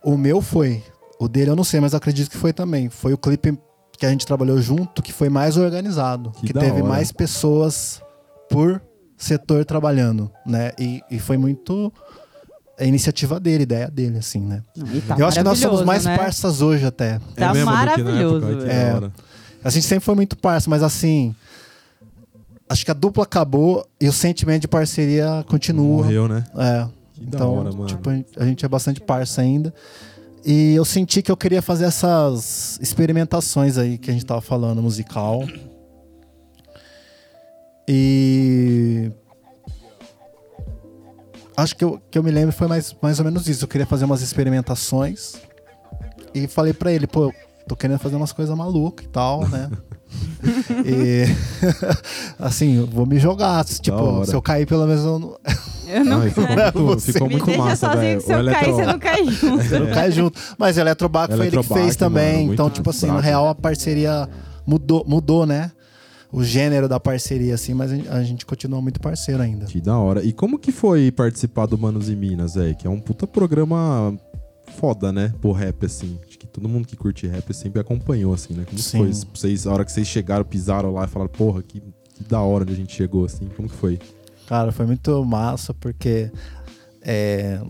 Speaker 4: O meu foi. O dele eu não sei, mas acredito que foi também. Foi o clipe que a gente trabalhou junto que foi mais organizado.
Speaker 1: Que
Speaker 4: Que, teve
Speaker 1: hora.
Speaker 4: mais pessoas por setor trabalhando, né? E, e foi muito a iniciativa dele, ideia dele, assim, né?
Speaker 2: e tá
Speaker 4: eu acho que nós somos mais
Speaker 2: né?
Speaker 4: parças hoje até.
Speaker 2: Tá
Speaker 1: É mesmo do que na
Speaker 2: maravilhoso,
Speaker 1: época, hora.
Speaker 4: A gente sempre foi muito parça, mas assim. Acho que a dupla acabou e o sentimento de parceria continua.
Speaker 1: Morreu, né?
Speaker 4: É.
Speaker 1: Que da
Speaker 4: então,
Speaker 1: hora, mano.
Speaker 4: tipo, a gente- a gente é bastante parça ainda. E eu senti que eu queria fazer essas experimentações aí que a gente tava falando, musical. E. Acho que eu, que eu me lembro foi mais, mais ou menos isso. Eu queria fazer umas experimentações. E falei pra ele, pô, tô querendo fazer umas coisas malucas e tal, né? *laughs* e. *laughs* assim, eu vou me jogar. Tipo, se eu cair, pelo menos eu não,
Speaker 2: Eu não
Speaker 1: Ai, ficou muito,
Speaker 4: Você
Speaker 1: ficou
Speaker 2: Me
Speaker 1: muito
Speaker 2: deixa
Speaker 1: massa,
Speaker 2: sozinho
Speaker 1: velho.
Speaker 2: que se eu cair, você não cai junto.
Speaker 4: Você não cai junto. Mas o Eletrobac foi ele que fez também.
Speaker 1: mano,
Speaker 4: então, tipo assim, na real, a parceria mudou, mudou, né? O gênero da parceria, assim, mas a gente- continua muito parceiro ainda.
Speaker 1: Que da hora. E como que foi participar do Manos e Minas, velho? Que é um puta programa foda, né? Pro rap, assim. Todo mundo que curte rap sempre acompanhou, assim, né? Como
Speaker 4: Sim.
Speaker 1: foi? Vocês, a hora que vocês chegaram, pisaram lá e falaram, porra, que, que da hora onde a gente chegou, assim. Como que foi?
Speaker 4: Cara, foi muito massa, porque é,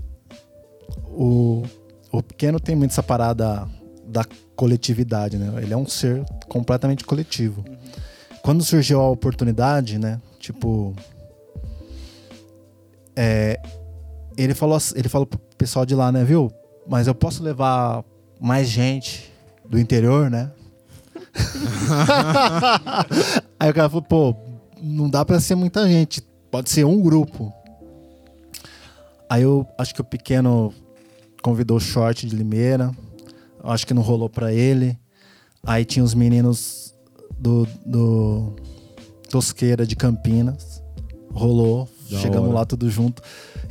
Speaker 4: o, o pequeno tem muito essa parada da coletividade, né? Ele é um ser completamente coletivo. Quando surgiu a oportunidade, né? Tipo. é, ele, falou, ele falou pro pessoal de lá, né, viu? Mas eu posso levar mais gente do interior, né? *laughs* Aí o cara falou, pô, não dá pra ser muita gente, pode ser um grupo. Aí eu acho que o pequeno convidou o short de Limeira, eu acho que não rolou pra ele. Aí tinha os meninos do, do Tosqueira de Campinas, rolou,
Speaker 1: Da
Speaker 4: chegamos
Speaker 1: hora.
Speaker 4: lá tudo junto,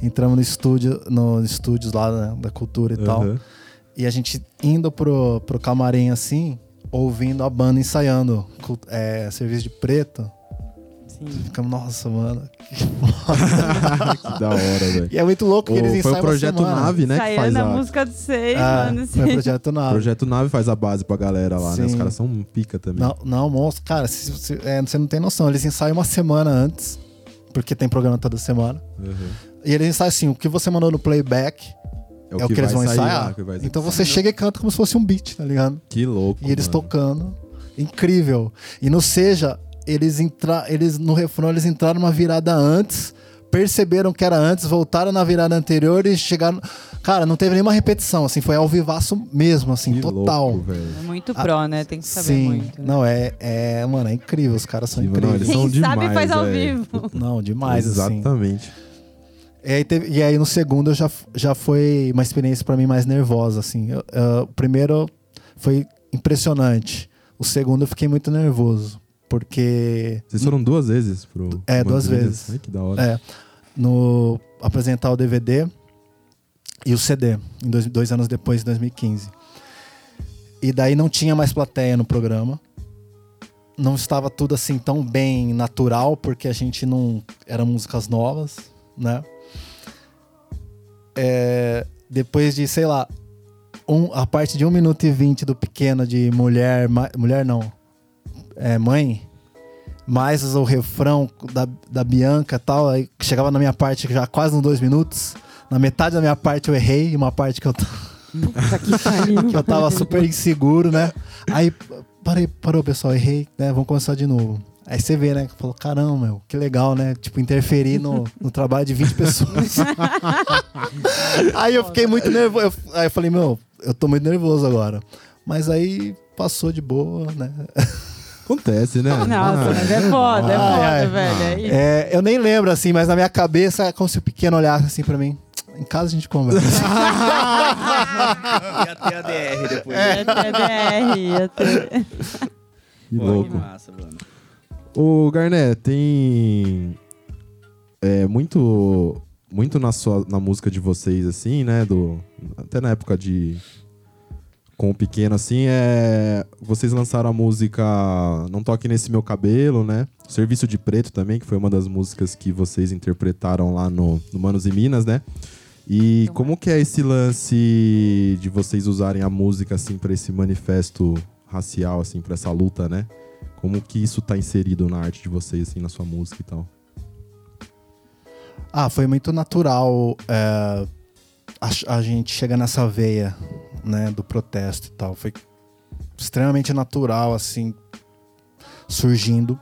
Speaker 4: entramos no estúdio, no estúdios lá né, da cultura e tal. E a gente indo pro, pro camarim assim, ouvindo a banda ensaiando é, serviço de preto.
Speaker 2: Sim.
Speaker 4: Ficamos, nossa, mano. *laughs* *laughs*
Speaker 1: que da hora, velho.
Speaker 4: E é muito louco que eles
Speaker 1: O- Foi
Speaker 4: ensaiam
Speaker 1: o Projeto
Speaker 4: semana.
Speaker 1: Nave, né? Que faz
Speaker 2: Saindo a música do seis,
Speaker 4: Ah,
Speaker 2: mano.
Speaker 4: foi o. Projeto Nave.
Speaker 1: Projeto Nave faz a base pra galera lá, né? Os
Speaker 4: Sim.
Speaker 1: caras são um pica também.
Speaker 4: Não, não, monstro. Cara, se- se- é, você não tem noção. Eles ensaiam uma semana antes, porque tem programa toda semana.
Speaker 1: Uhum.
Speaker 4: E eles ensaiam assim, o que você mandou no playback é o que, eles vão
Speaker 1: vai sair
Speaker 4: ensaiar.
Speaker 1: lá, que vai-
Speaker 4: Então você chega e canta como se fosse um beat, tá ligado?
Speaker 1: Que louco.
Speaker 4: E eles
Speaker 1: mano.
Speaker 4: tocando. Incrível. E no Seja, eles, entra... eles no refrão eles entraram uma virada antes, perceberam que era antes, voltaram na virada anterior e chegaram. Cara, não teve nenhuma repetição, assim, foi ao vivaço mesmo, assim,
Speaker 1: Que
Speaker 4: total.
Speaker 1: louco.
Speaker 2: É muito pró, né? Tem que saber
Speaker 4: Ah, Sim.
Speaker 2: muito. né?
Speaker 4: Não, é, é. Mano, é incrível. Os caras são incríveis.
Speaker 1: eles são
Speaker 2: Quem sabe
Speaker 1: demais,
Speaker 2: faz ao vivo.
Speaker 4: Não, demais, assim. E aí, teve- e aí no segundo já, já foi uma experiência pra mim mais nervosa, assim. Eu- eu- o primeiro foi impressionante. O segundo eu fiquei muito nervoso. Porque
Speaker 1: Vocês foram duas vezes pro.
Speaker 4: É, duas vezes.
Speaker 1: Ai, que da hora.
Speaker 4: É, no apresentar o DVD e o CD, em dois, dois anos depois, em 2015. E daí não tinha mais plateia no programa. Não estava tudo assim tão bem natural, porque a gente não. Eram músicas novas, né? É, depois de, sei lá, um, a parte de 1 minuto e 20 do pequeno de mulher. mulher não. É, mãe mais o refrão da, da Bianca e tal. Aí chegava na minha parte já quase nos dois minutos. Na metade da minha parte eu errei, uma parte que eu, t-
Speaker 2: Puta que pariu. *laughs*
Speaker 4: que eu tava super inseguro, né? Aí parei, parou, pessoal, errei, né? Vamos começar de novo. Aí você vê, né? que Falou, caramba, meu, que legal, né? Tipo, interferir no, no trabalho de 20 pessoas. *laughs* aí eu fiquei muito nervoso. Eu- Aí eu falei, meu, eu tô muito nervoso agora. Mas aí passou de boa, né?
Speaker 1: Acontece, né?
Speaker 2: Nossa,
Speaker 1: Ah,
Speaker 2: mas é foda, é foda,
Speaker 4: ai.
Speaker 2: velho. É.
Speaker 4: É, eu nem lembro, assim, mas na minha cabeça é como se o pequeno olhasse assim pra mim. Em casa a gente conversa.
Speaker 3: Ia *laughs* ter a DR depois.
Speaker 2: Ia ter DR, ia ter.
Speaker 1: Que
Speaker 3: Pô,
Speaker 1: louco.
Speaker 3: que massa, mano.
Speaker 1: Ô, Garnet, tem. É muito. Muito na, sua, na música de vocês, assim, né? Do, até na época de. Com o pequeno, assim, é. Vocês lançaram a música Não Toque Nesse Meu Cabelo, né? Serviço de Preto também, que foi uma das músicas que vocês interpretaram lá no, no Manos e Minas, né? E como que é esse lance de vocês usarem a música, assim, pra esse manifesto racial, assim, pra essa luta, né? Como que isso tá inserido na arte de vocês, assim, na sua música e tal?
Speaker 4: ah, foi muito natural é, a, a gente chegar nessa veia, né, do protesto e tal. Foi extremamente natural, assim, surgindo.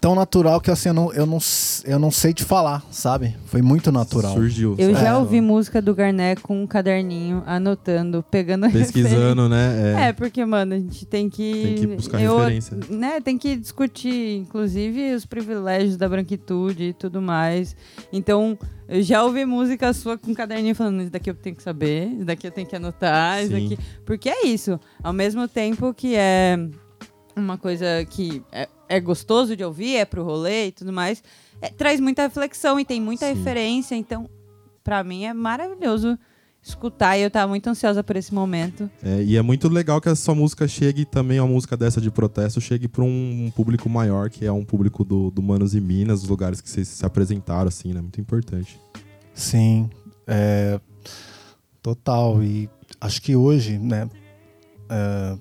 Speaker 4: Tão natural que, assim, eu não, eu não, eu não sei te falar, sabe? Foi muito natural.
Speaker 1: Surgiu.
Speaker 2: Eu
Speaker 1: sabe?
Speaker 2: já ouvi música do Garnet com um caderninho, anotando, pegando *laughs*
Speaker 1: Pesquisando, né?
Speaker 2: É, porque, mano, a gente tem que.
Speaker 1: Tem que buscar
Speaker 2: eu-
Speaker 1: referência.
Speaker 2: Né, tem que discutir, inclusive, os privilégios da branquitude e tudo mais. Então, eu já ouvi música sua com um caderninho falando: isso daqui eu tenho que saber, isso daqui eu tenho que anotar, isso daqui. Porque é isso. Ao mesmo tempo que é uma coisa que é, é gostoso de ouvir, é pro rolê e tudo mais, é, traz muita reflexão e tem muita
Speaker 1: Sim.
Speaker 2: referência. Então, pra mim é maravilhoso escutar e eu tava muito ansiosa por esse momento.
Speaker 1: É, e é muito legal que a sua música chegue também, uma música dessa de protesto, chegue para um público maior, que é um público do, do Manos e Minas, os lugares que vocês se apresentaram, assim, né? Muito importante.
Speaker 4: Sim, é, total. E acho que hoje, né? é,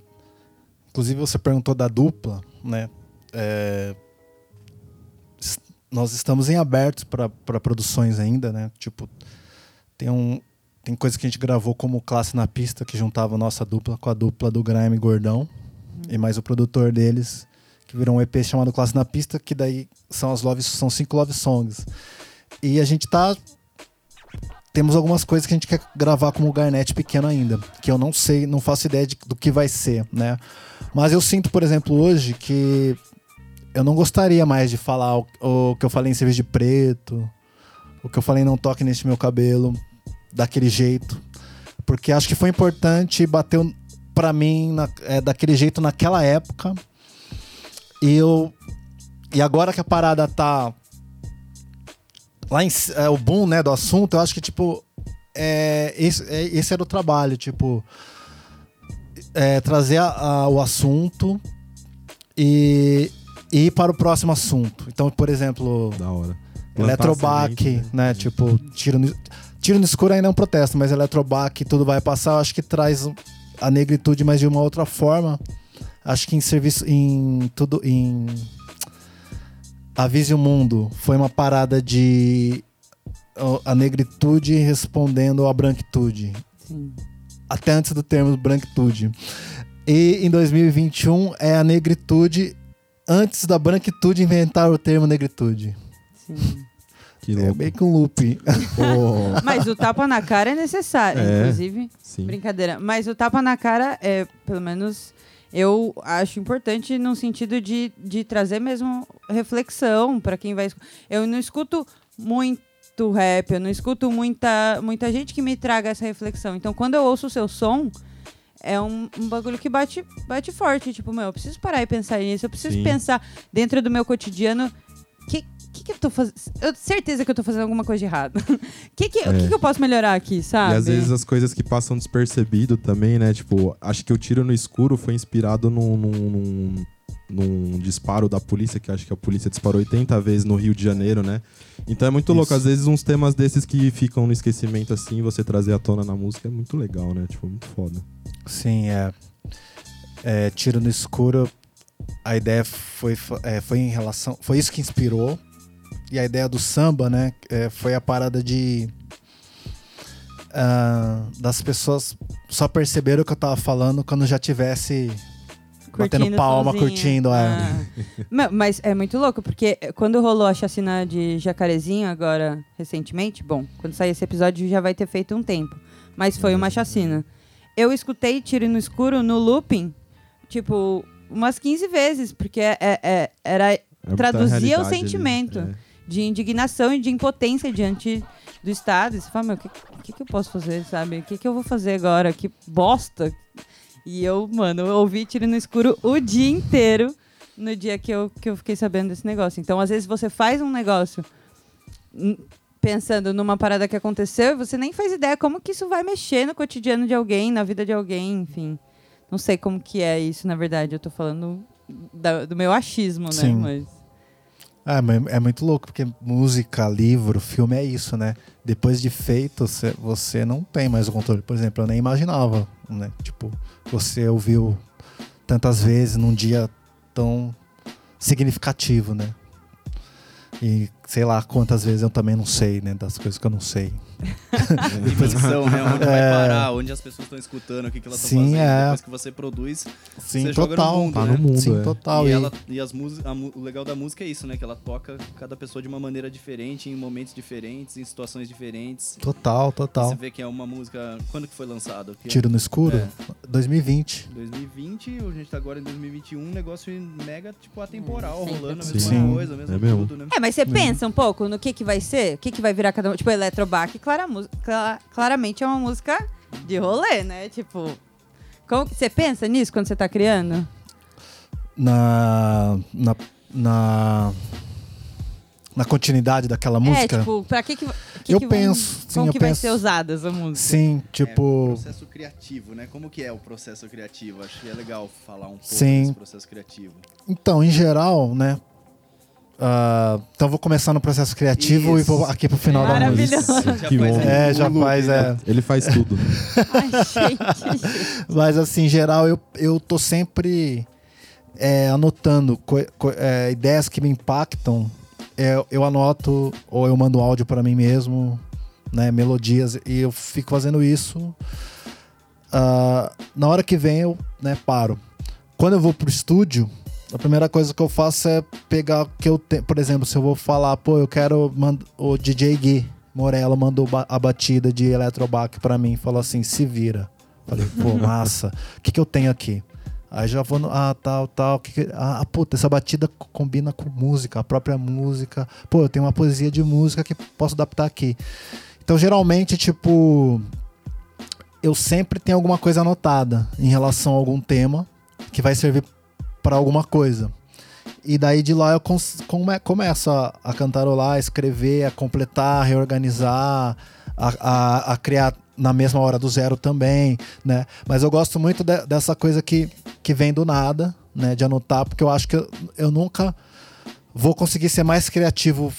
Speaker 4: inclusive você perguntou da dupla, né? é, nós estamos em abertos para produções ainda, né? Tipo, tem um tem coisa que a gente gravou como classe na pista que juntava a nossa dupla com a dupla do Grime Gordão e mais o produtor deles que virou um EP chamado Classe na Pista que daí são as love são cinco love songs e a gente tá temos algumas coisas que a gente quer gravar como Garnet pequeno ainda, que eu não sei, não faço ideia de- do que vai ser, né? Mas eu sinto, por exemplo, hoje que eu não gostaria mais de falar o, o que eu falei em Serviço de Preto, o que eu falei Não Toque Neste Meu Cabelo, daquele jeito. Porque acho que foi importante, bateu pra mim na- é, daquele jeito naquela época. E eu. E agora que a parada tá. Lá em. É, o boom, né, do assunto, eu acho que, tipo. É, esse, é, esse era o trabalho, tipo. é, trazer a- a- o assunto e, e para o próximo assunto. Então, por exemplo,
Speaker 1: Da hora.
Speaker 4: Eletrobac,
Speaker 1: semente,
Speaker 4: né? Tipo, tiro no, tiro no escuro ainda é um protesto, mas Eletrobac, tudo vai passar, eu acho que traz a negritude, mas de uma outra forma. Acho que em serviço. Em tudo. Em. Avise o Mundo foi uma parada de. A negritude respondendo à branquitude.
Speaker 2: Sim.
Speaker 4: Até antes do termo branquitude. E em 2021 é a negritude antes da branquitude inventar o termo negritude.
Speaker 2: Sim.
Speaker 1: Que
Speaker 4: É
Speaker 1: louco.
Speaker 4: meio que um loop.
Speaker 1: Pô,
Speaker 2: Mas o tapa na cara é necessário,
Speaker 1: É.
Speaker 2: inclusive.
Speaker 1: sim.
Speaker 2: Brincadeira. Mas o tapa na cara é, pelo menos, eu acho importante no sentido de, de trazer mesmo reflexão para quem vai. Eu não escuto muito rap, eu não escuto muita, muita gente que me traga essa reflexão. Então, quando eu ouço o seu som, é um, um bagulho que bate, bate forte. Tipo, meu, eu preciso parar e pensar nisso. Eu preciso
Speaker 1: Sim.
Speaker 2: pensar dentro do meu cotidiano. Que, que, que eu tô fazendo? Eu tenho certeza que eu tô fazendo alguma coisa de errado. *laughs* que que, O que, que eu posso melhorar aqui, sabe?
Speaker 1: E às vezes as coisas que passam despercebido também, né? Tipo, acho que o tiro no escuro foi inspirado num, num, num- num disparo da polícia, que acho que a polícia disparou 80 vezes no Rio de Janeiro, né? Então é muito louco.
Speaker 4: Isso.
Speaker 1: Às vezes uns temas desses que ficam no esquecimento assim, você trazer à tona na música é muito legal, né? Tipo, muito foda.
Speaker 4: Sim, é. É, Tiro no escuro. A ideia foi, é, foi em relação. Foi isso que inspirou. E a ideia do samba, né? é, foi a parada de. ah, das pessoas só perceberam o que eu tava falando quando já tivesse batendo
Speaker 2: Curtindo
Speaker 4: palma,
Speaker 2: sozinha.
Speaker 4: curtindo. É.
Speaker 2: Ah. Mas- Mas é muito louco, porque quando rolou a chacina de Jacarezinho agora, recentemente, bom, quando sair esse episódio já vai ter feito um tempo. Mas foi uma chacina. Eu escutei Tiro no Escuro no looping, tipo, umas 15 vezes, porque é- é- era
Speaker 1: É
Speaker 2: Traduzia o
Speaker 1: ali,
Speaker 2: sentimento.
Speaker 1: é.
Speaker 2: de indignação e de impotência diante do Estado. E você fala, meu, o que, que, que eu posso fazer, sabe? O que, que eu vou fazer agora? Que bosta! E eu, mano, eu ouvi tiro no escuro o dia inteiro no dia que eu, que eu fiquei sabendo desse negócio. Então, às vezes, você faz um negócio pensando numa parada que aconteceu e você nem faz ideia como que isso vai mexer no cotidiano de alguém, na vida de alguém, enfim. Não sei como que é isso, na verdade. Eu tô falando da- do meu achismo, né?
Speaker 4: Sim.
Speaker 2: Mas...
Speaker 4: Ah, mas é muito louco, porque música, livro, filme é isso, né? Depois de feito, cê- você não tem mais o controle. Por exemplo, eu nem imaginava, né? Tipo, você ouviu tantas vezes num dia tão significativo, né? E sei lá quantas vezes eu também não sei, né? Das coisas que eu não sei. *laughs*
Speaker 3: Dimensão, né? Onde vai
Speaker 4: É.
Speaker 3: parar, onde as pessoas estão escutando, o que, que elas estão fazendo.
Speaker 4: é.
Speaker 3: Depois que você produz,
Speaker 4: Sim,
Speaker 3: Você joga no
Speaker 4: total.
Speaker 3: mundo,
Speaker 1: Tá
Speaker 3: né?
Speaker 1: no mundo,
Speaker 4: Sim,
Speaker 1: é.
Speaker 4: total.
Speaker 3: e,
Speaker 4: E,
Speaker 3: ela, e as a o legal da música é isso, né? Que ela toca cada pessoa de uma maneira diferente, em momentos diferentes, em situações diferentes.
Speaker 4: Total, total.
Speaker 3: Você vê que é uma música. Quando que foi lançado? Que
Speaker 4: Tiro no escuro?
Speaker 3: É.
Speaker 4: 2020.
Speaker 3: 2020, a gente tá agora em 2021, um negócio mega, tipo, atemporal,
Speaker 2: Sim.
Speaker 3: rolando a
Speaker 1: Sim.
Speaker 3: mesma
Speaker 4: Sim.
Speaker 3: coisa, a mesma
Speaker 1: É mesmo.
Speaker 3: tudo, né?
Speaker 2: É, mas você pensa um pouco no que que vai ser? O que que vai virar cada um? Tipo, Eletrobac, clara, cla- claramente é uma música de rolê, né? Tipo, como que você pensa nisso quando você tá criando?
Speaker 4: Na. Na. Na, na continuidade daquela música.
Speaker 2: É, tipo, pra que que, que
Speaker 4: Eu
Speaker 2: que vai-
Speaker 4: penso, sim,
Speaker 2: como
Speaker 4: eu
Speaker 2: que vai
Speaker 4: penso.
Speaker 2: ser usada essa música?
Speaker 4: Sim,
Speaker 3: É,
Speaker 4: tipo.
Speaker 3: processo criativo, né? Como que é o processo criativo? Acho que é legal falar um pouco
Speaker 4: Sim.
Speaker 3: desse processo criativo.
Speaker 4: Então, em geral, né? Ah, então vou começar no processo criativo
Speaker 3: Isso.
Speaker 4: e vou aqui pro final da música.
Speaker 1: Que
Speaker 3: faz
Speaker 1: bom.
Speaker 4: É, já faz,
Speaker 3: né?
Speaker 4: é.
Speaker 1: Ele faz tudo. *laughs*
Speaker 2: Ai, gente.
Speaker 4: Mas assim, em geral, eu, eu tô sempre é, anotando é, ideias que me impactam. É, eu anoto ou eu mando áudio para mim mesmo, né? Melodias, e eu fico fazendo isso. Ah, na hora que vem, eu né, paro. Quando eu vou pro estúdio, a primeira coisa que eu faço é pegar o que eu tenho. Por exemplo, se eu vou falar, pô, eu quero mand- o DJ Gui Morello mandou a batida de Eletrobac pra mim, falou assim, se vira. Falei, pô, *laughs* massa. O que, que eu tenho aqui? Aí já vou no. Ah, tal, tal. que que- ah, puta, essa batida co- combina com música, a própria música. Pô, eu tenho uma poesia de música que posso adaptar aqui. Então, geralmente, tipo. Eu sempre tenho alguma coisa anotada em relação a algum tema que vai servir para alguma coisa. E daí de lá eu come- começo a, a cantarolar, a escrever, a completar, a reorganizar, a, a- a criar na mesma hora do zero também, né? Mas eu gosto muito de- dessa coisa que, que vem do nada, né? De anotar, porque eu acho que eu, eu nunca vou conseguir ser mais criativo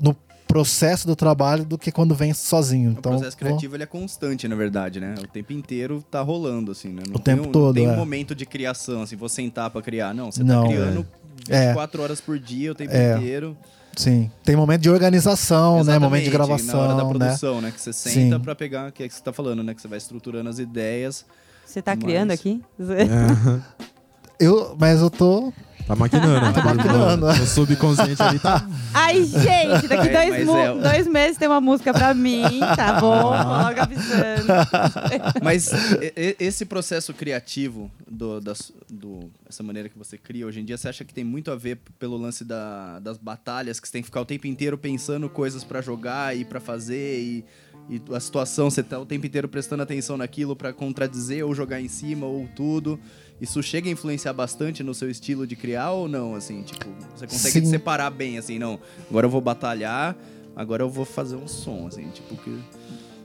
Speaker 4: no processo do trabalho do que quando vem sozinho.
Speaker 3: O
Speaker 4: Então,
Speaker 3: processo
Speaker 4: vou-
Speaker 3: criativo ele é constante, na verdade, né? O tempo inteiro tá rolando, assim, né? Não
Speaker 4: O tempo
Speaker 3: tem um,
Speaker 4: todo,
Speaker 3: Não tem um
Speaker 4: é.
Speaker 3: momento de criação, assim, vou sentar pra criar. Não, você
Speaker 4: Não,
Speaker 3: tá criando
Speaker 4: é.
Speaker 3: 24 horas por dia, o tempo
Speaker 4: É.
Speaker 3: inteiro.
Speaker 4: Sim. Tem momento de organização, né? Momento de
Speaker 3: Exatamente,
Speaker 4: gravação,
Speaker 3: Na hora da
Speaker 4: né?
Speaker 3: produção, né? Que você senta
Speaker 4: Sim.
Speaker 3: pra pegar, que é que você tá falando, né? Que você vai estruturando as ideias.
Speaker 2: Você tá
Speaker 3: Mas-
Speaker 2: criando aqui?
Speaker 1: É, *laughs*
Speaker 4: Eu, mas eu tô.
Speaker 1: Tá maquinando.
Speaker 4: Tá maquinando.
Speaker 1: O subconsciente ali tá.
Speaker 2: Ai, gente, daqui
Speaker 3: É,
Speaker 2: dois,
Speaker 3: é-
Speaker 2: dois meses tem uma música pra mim, tá bom? *laughs* Logo avisando.
Speaker 3: Mas esse processo criativo, do, das, do, essa maneira que você cria hoje em dia, você acha que tem muito a ver pelo lance da- das batalhas, que você tem que ficar o tempo inteiro pensando coisas pra jogar e pra fazer e, e a situação, você tá o tempo inteiro prestando atenção naquilo pra contradizer ou jogar em cima ou tudo. Isso chega a influenciar bastante no seu estilo de criar ou não, assim? Tipo, você consegue
Speaker 4: Sim.
Speaker 3: separar bem, assim, não, agora eu vou batalhar, agora eu vou fazer um som, assim, tipo, que...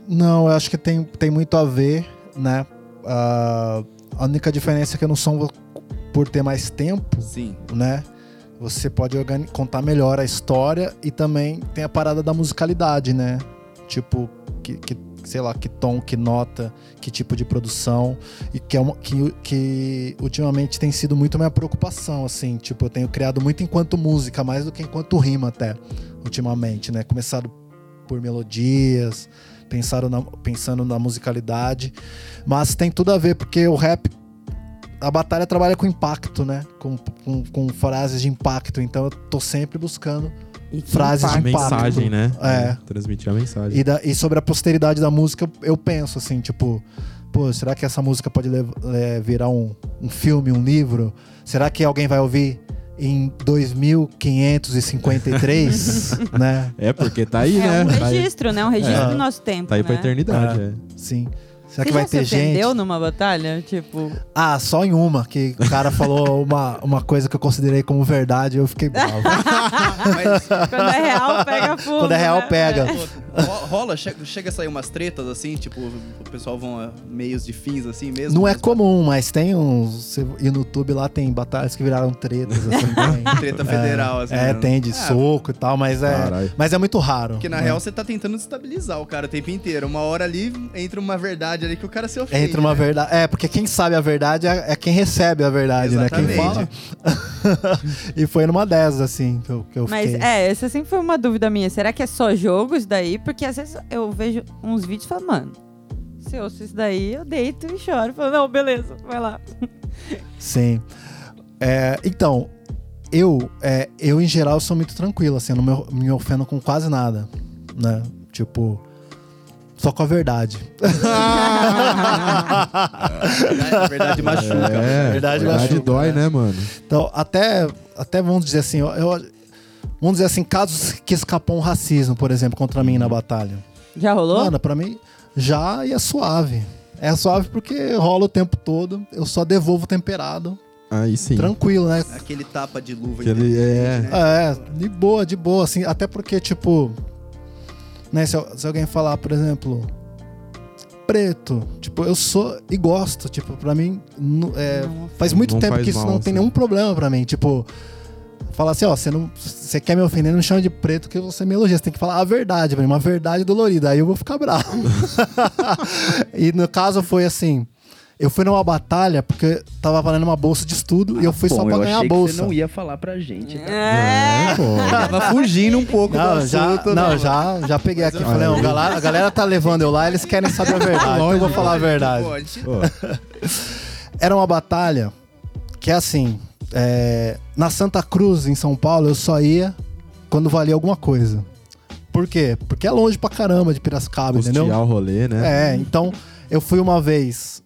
Speaker 4: Não, eu acho que tem, tem muito a ver, né? Ah, a única diferença é que eu não sou por ter mais tempo,
Speaker 3: Sim.
Speaker 4: né? Você pode contar melhor a história e também tem a parada da musicalidade, né? Tipo, que, que- sei lá, que tom, que nota, que tipo de produção. E que, é uma, que, que ultimamente tem sido muito minha preocupação, assim. Tipo, eu tenho criado muito enquanto música, mais do que enquanto rima até, ultimamente, né? Começado por melodias, pensando na, pensando na musicalidade. Mas tem tudo a ver, porque o rap a batalha trabalha com impacto, né? Com, com, com frases de impacto. Então eu tô sempre buscando.
Speaker 2: E
Speaker 4: Frases de
Speaker 2: impacto.
Speaker 4: impacto.
Speaker 1: mensagem, né?
Speaker 4: É.
Speaker 1: Transmitir a mensagem.
Speaker 4: E, da- e sobre a posteridade da música, eu penso assim, tipo, pô, será que essa música pode é, virar um, um filme, um livro? Será que alguém vai ouvir em 2553, *laughs* né?
Speaker 1: É, porque tá aí,
Speaker 2: É
Speaker 1: né?
Speaker 2: um
Speaker 1: Tá aí,
Speaker 2: registro, né? Um registro
Speaker 4: É.
Speaker 2: do nosso tempo,
Speaker 1: tá aí
Speaker 2: né?
Speaker 1: pra eternidade,
Speaker 4: É.
Speaker 1: é.
Speaker 4: Sim. Será
Speaker 2: Você
Speaker 4: que vai
Speaker 2: já
Speaker 4: ter
Speaker 2: se
Speaker 4: gente?
Speaker 2: numa batalha? Tipo...
Speaker 4: Ah, só em uma, que o cara falou uma, uma coisa que eu considerei como verdade e eu fiquei bravo.
Speaker 3: Mas *laughs*
Speaker 2: Quando é real, pega fogo.
Speaker 4: Quando é real,
Speaker 2: né?
Speaker 4: pega.
Speaker 3: Ro- Rola, che- chega a sair umas tretas assim, tipo, o pessoal vão a meios de fins assim mesmo.
Speaker 4: Não é
Speaker 3: Mas-
Speaker 4: comum, mas tem uns. Você ir no YouTube lá tem batalhas que viraram tretas, assim. *laughs*
Speaker 3: Treta federal, assim.
Speaker 4: É,
Speaker 3: né?
Speaker 4: tem de
Speaker 3: Ah,
Speaker 4: soco e tal, mas é, mas é muito raro.
Speaker 3: Porque na
Speaker 4: né?
Speaker 3: real você tá tentando destabilizar o cara o tempo inteiro. Uma hora ali entra uma verdade ali que o cara se ofende.
Speaker 4: Entra uma
Speaker 3: né?
Speaker 4: verdade. É, porque quem sabe a verdade é, é quem recebe a verdade, né? Quem fala.
Speaker 3: Exatamente. *laughs*
Speaker 4: e foi numa dessas, assim, que eu, que eu
Speaker 2: Mas
Speaker 4: fiquei.
Speaker 2: é, essa sempre foi uma dúvida minha. Será que é só jogo isso daí? Porque às vezes eu vejo uns vídeos e falo, mano, se eu ouço isso daí, eu deito e choro. Falo, não, beleza, vai lá. *laughs*
Speaker 4: Sim. É, então, eu, é, eu, em geral, sou muito tranquilo, assim, eu não me, me ofendo com quase nada, né? Tipo, só com a verdade. *laughs*
Speaker 3: A verdade machuca.
Speaker 1: É,
Speaker 4: Verdade
Speaker 1: verdade,
Speaker 4: machuca,
Speaker 1: dói,
Speaker 4: né?
Speaker 1: né, mano?
Speaker 4: Então, até, até vamos dizer assim, eu, vamos dizer assim, casos que escapou um racismo, por exemplo, contra mim na batalha.
Speaker 2: Já rolou?
Speaker 4: Mano, pra mim, já e é suave. É suave porque rola o tempo todo, eu só devolvo temperado,
Speaker 1: Aí sim.
Speaker 4: tranquilo, né?
Speaker 3: Aquele tapa de luva
Speaker 1: Aquele- é.
Speaker 3: né?
Speaker 4: É, de boa, de boa, assim, até porque, tipo, né, se, se alguém falar, por exemplo, preto, tipo, eu sou e gosto, tipo, pra mim, é, faz muito
Speaker 1: Não
Speaker 4: tempo
Speaker 1: faz
Speaker 4: que isso
Speaker 1: mal,
Speaker 4: não tem
Speaker 1: assim.
Speaker 4: nenhum problema pra mim, tipo, falar assim, ó, você não, você quer me ofender, não me chama de preto que você me elogia, você tem que falar a verdade pra mim, uma verdade dolorida, aí eu vou ficar bravo. *laughs* e no caso foi assim, eu fui numa batalha porque tava valendo uma bolsa de estudo e eu fui só pra ganhar a bolsa.
Speaker 3: ia falar pra gente. tá?
Speaker 2: É.
Speaker 1: pô. *laughs*
Speaker 3: Tava fugindo um pouco do
Speaker 4: Não, já,
Speaker 3: assunto.
Speaker 4: não,
Speaker 3: né?
Speaker 4: já, já peguei aqui.
Speaker 3: eu-
Speaker 4: Falei, não, a galera, a galera tá levando eu lá, eles querem saber a *laughs* verdade. então eu vou falar a verdade. Era uma batalha que é assim: é, na Santa Cruz, em São Paulo, eu só ia quando valia alguma coisa. Por quê? Porque é longe pra caramba de Piracicaba, entendeu?
Speaker 1: Custear o rolê, né?
Speaker 4: É, então eu fui uma vez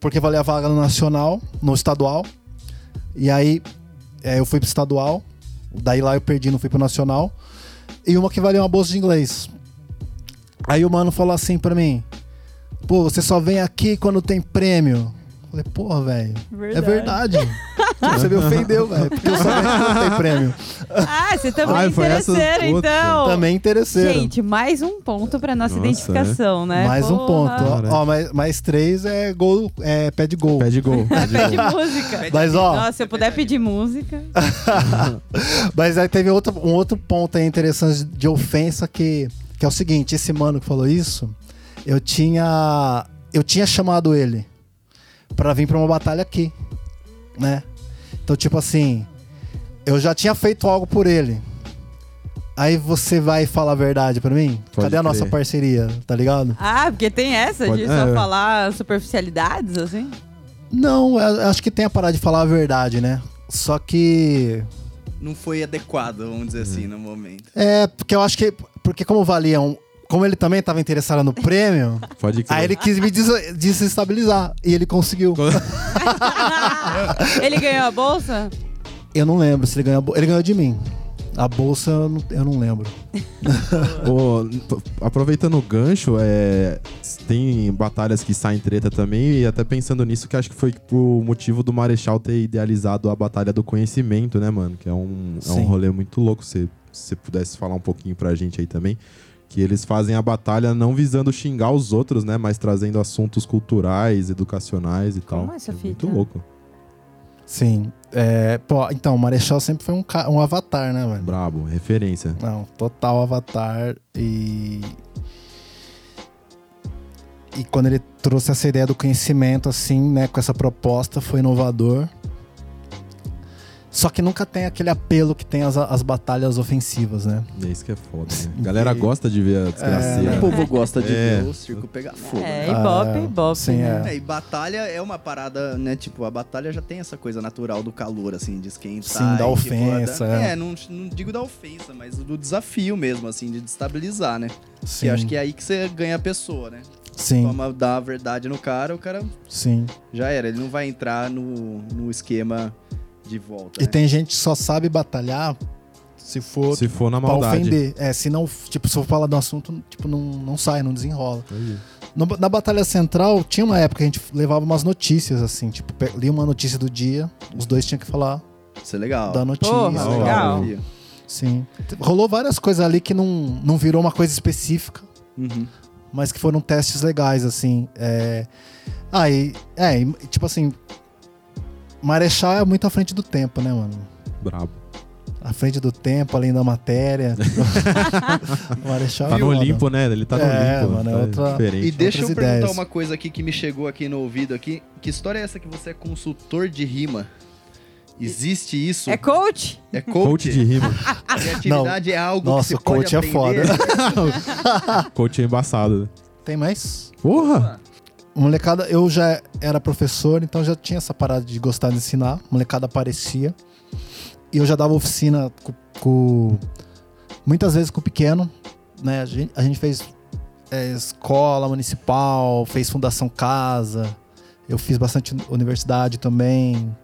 Speaker 4: porque valia a vaga no nacional, no estadual. E aí é, eu fui pro estadual. Daí lá eu perdi, não fui pro nacional. E uma que valia uma bolsa de inglês. Aí o mano falou assim pra mim: Pô, você só vem aqui quando tem prêmio. Falei, porra, velho. É verdade. *laughs* você me ofendeu, velho. Porque eu só quando tem prêmio.
Speaker 2: Ah, você também
Speaker 1: Ai,
Speaker 2: é
Speaker 1: foi essa
Speaker 2: interesseiro,
Speaker 1: outra.
Speaker 2: então.
Speaker 4: Também interesseiro.
Speaker 2: Gente, mais um ponto pra nossa,
Speaker 1: Nossa,
Speaker 2: identificação, né?
Speaker 4: mais um
Speaker 2: Porra.
Speaker 4: ponto. Ó, ó, mais, mais três é gol, é pé de gol.
Speaker 1: Pede gol. Pede
Speaker 2: música.
Speaker 4: Mas ó,
Speaker 2: Nossa, se eu puder pedir música. *laughs*
Speaker 4: Mas aí teve outro, um outro ponto aí interessante de ofensa que, que é o seguinte, esse mano que falou isso, eu tinha eu tinha chamado ele pra vir pra uma batalha aqui, né? Então tipo assim, eu já tinha feito algo por ele. Aí você vai falar a verdade pra mim?
Speaker 1: Pode
Speaker 4: Cadê a nossa
Speaker 1: crer.
Speaker 4: parceria, tá ligado?
Speaker 2: Ah, porque tem essa
Speaker 1: Pode-
Speaker 2: de só
Speaker 1: é.
Speaker 2: falar superficialidades, assim?
Speaker 4: Não, eu acho que tem a parada de falar a verdade, né? Só que
Speaker 3: Não foi adequado, vamos dizer assim, no momento.
Speaker 4: é porque eu acho que porque como valia um, como ele também tava interessado no prêmio. Aí ele quis me des- desestabilizar. E ele conseguiu. *laughs*
Speaker 2: Ele ganhou a bolsa?
Speaker 4: Eu não lembro se ele ganhou. Ele ganhou de mim. A bolsa eu não, eu não lembro.
Speaker 1: Aproveitando o gancho, é, tem batalhas que saem treta também, e até pensando nisso, que acho que foi o motivo do Marechal ter idealizado a Batalha do Conhecimento, né, mano? Que é um, é um rolê muito louco. Se você pudesse falar um pouquinho pra gente aí também. Que eles fazem a batalha não visando xingar os outros, né? Mas trazendo assuntos culturais, educacionais e
Speaker 2: Como
Speaker 1: tal.
Speaker 2: é essa
Speaker 1: muito
Speaker 2: fita?
Speaker 1: louco.
Speaker 4: Sim. É, pô, então, o Marechal sempre foi um, um avatar, né, velho?
Speaker 1: Brabo, referência.
Speaker 4: Não, total avatar. E. E quando ele trouxe essa ideia do conhecimento, assim, né, com essa proposta, foi inovador. Só que nunca tem aquele apelo que tem as, as batalhas ofensivas, né?
Speaker 1: É isso que é foda, né? A galera gosta de ver a desgraceira.
Speaker 3: O povo gosta de
Speaker 1: É.
Speaker 3: ver o circo pegar fogo.
Speaker 2: É,
Speaker 3: né?
Speaker 2: Ibope,
Speaker 4: Ah,
Speaker 2: Ibope.
Speaker 4: sim,
Speaker 2: né?
Speaker 3: É, e batalha é uma parada, né? Tipo, a batalha já tem essa coisa natural do calor, assim, de esquentar.
Speaker 4: Sim, da
Speaker 3: e, tipo,
Speaker 4: ofensa, é.
Speaker 3: É, não, não digo da ofensa, mas do desafio mesmo, assim, de destabilizar, né?
Speaker 4: Sim.
Speaker 3: Que acho que é aí que você ganha a pessoa, né?
Speaker 4: Sim,
Speaker 3: Toma, dá a verdade no cara, o cara
Speaker 4: sim.
Speaker 3: já era. Ele não vai entrar no, no esquema de volta.
Speaker 4: E
Speaker 3: né?
Speaker 4: tem gente que só sabe batalhar se for
Speaker 1: Se for na
Speaker 4: pra
Speaker 1: maldade.
Speaker 4: ofender. É, se não, tipo, se for falar do assunto, tipo, não, não sai, não desenrola.
Speaker 1: Aí.
Speaker 4: No- na Batalha Central, tinha uma época que a gente levava umas notícias, assim, tipo, lia uma notícia do dia, os dois tinham que falar
Speaker 3: Isso é legal.
Speaker 4: da notícia.
Speaker 2: Porra,
Speaker 1: Ó,
Speaker 2: legal.
Speaker 4: Sim. Rolou várias coisas ali que não, não virou uma coisa específica,
Speaker 3: Uhum.
Speaker 4: mas que foram testes legais, assim. É... Ah, e, é, tipo assim, Marechal é muito à frente do tempo, né, mano?
Speaker 1: Brabo.
Speaker 4: À frente do tempo, além da matéria. *laughs* *laughs* Marechal
Speaker 1: Tá
Speaker 4: é
Speaker 1: no
Speaker 4: foda.
Speaker 1: Olimpo, né? Ele tá no
Speaker 4: É,
Speaker 1: Olimpo.
Speaker 4: mano, é
Speaker 1: tá
Speaker 4: outra-
Speaker 1: diferente.
Speaker 3: E deixa eu
Speaker 4: outras
Speaker 3: perguntar
Speaker 4: ideias.
Speaker 3: uma coisa aqui que me chegou aqui no ouvido aqui. Que história é essa que você é consultor de rima? Existe isso?
Speaker 2: É coach?
Speaker 3: É
Speaker 1: Coach
Speaker 3: coach?
Speaker 1: de rima. *laughs*
Speaker 3: Criatividade é algo
Speaker 4: Nossa,
Speaker 3: que você pode
Speaker 4: coach é
Speaker 3: aprender?
Speaker 1: Coach é embaçado.
Speaker 4: Tem mais?
Speaker 1: Porra!
Speaker 4: Molecada, eu já era professor, então já tinha essa parada de gostar de ensinar. Molecada aparecia. E eu já dava oficina com. com- muitas vezes com o pequeno. Né? A, gente, a gente fez é, escola municipal, fez Fundação Casa. Eu fiz bastante universidade também.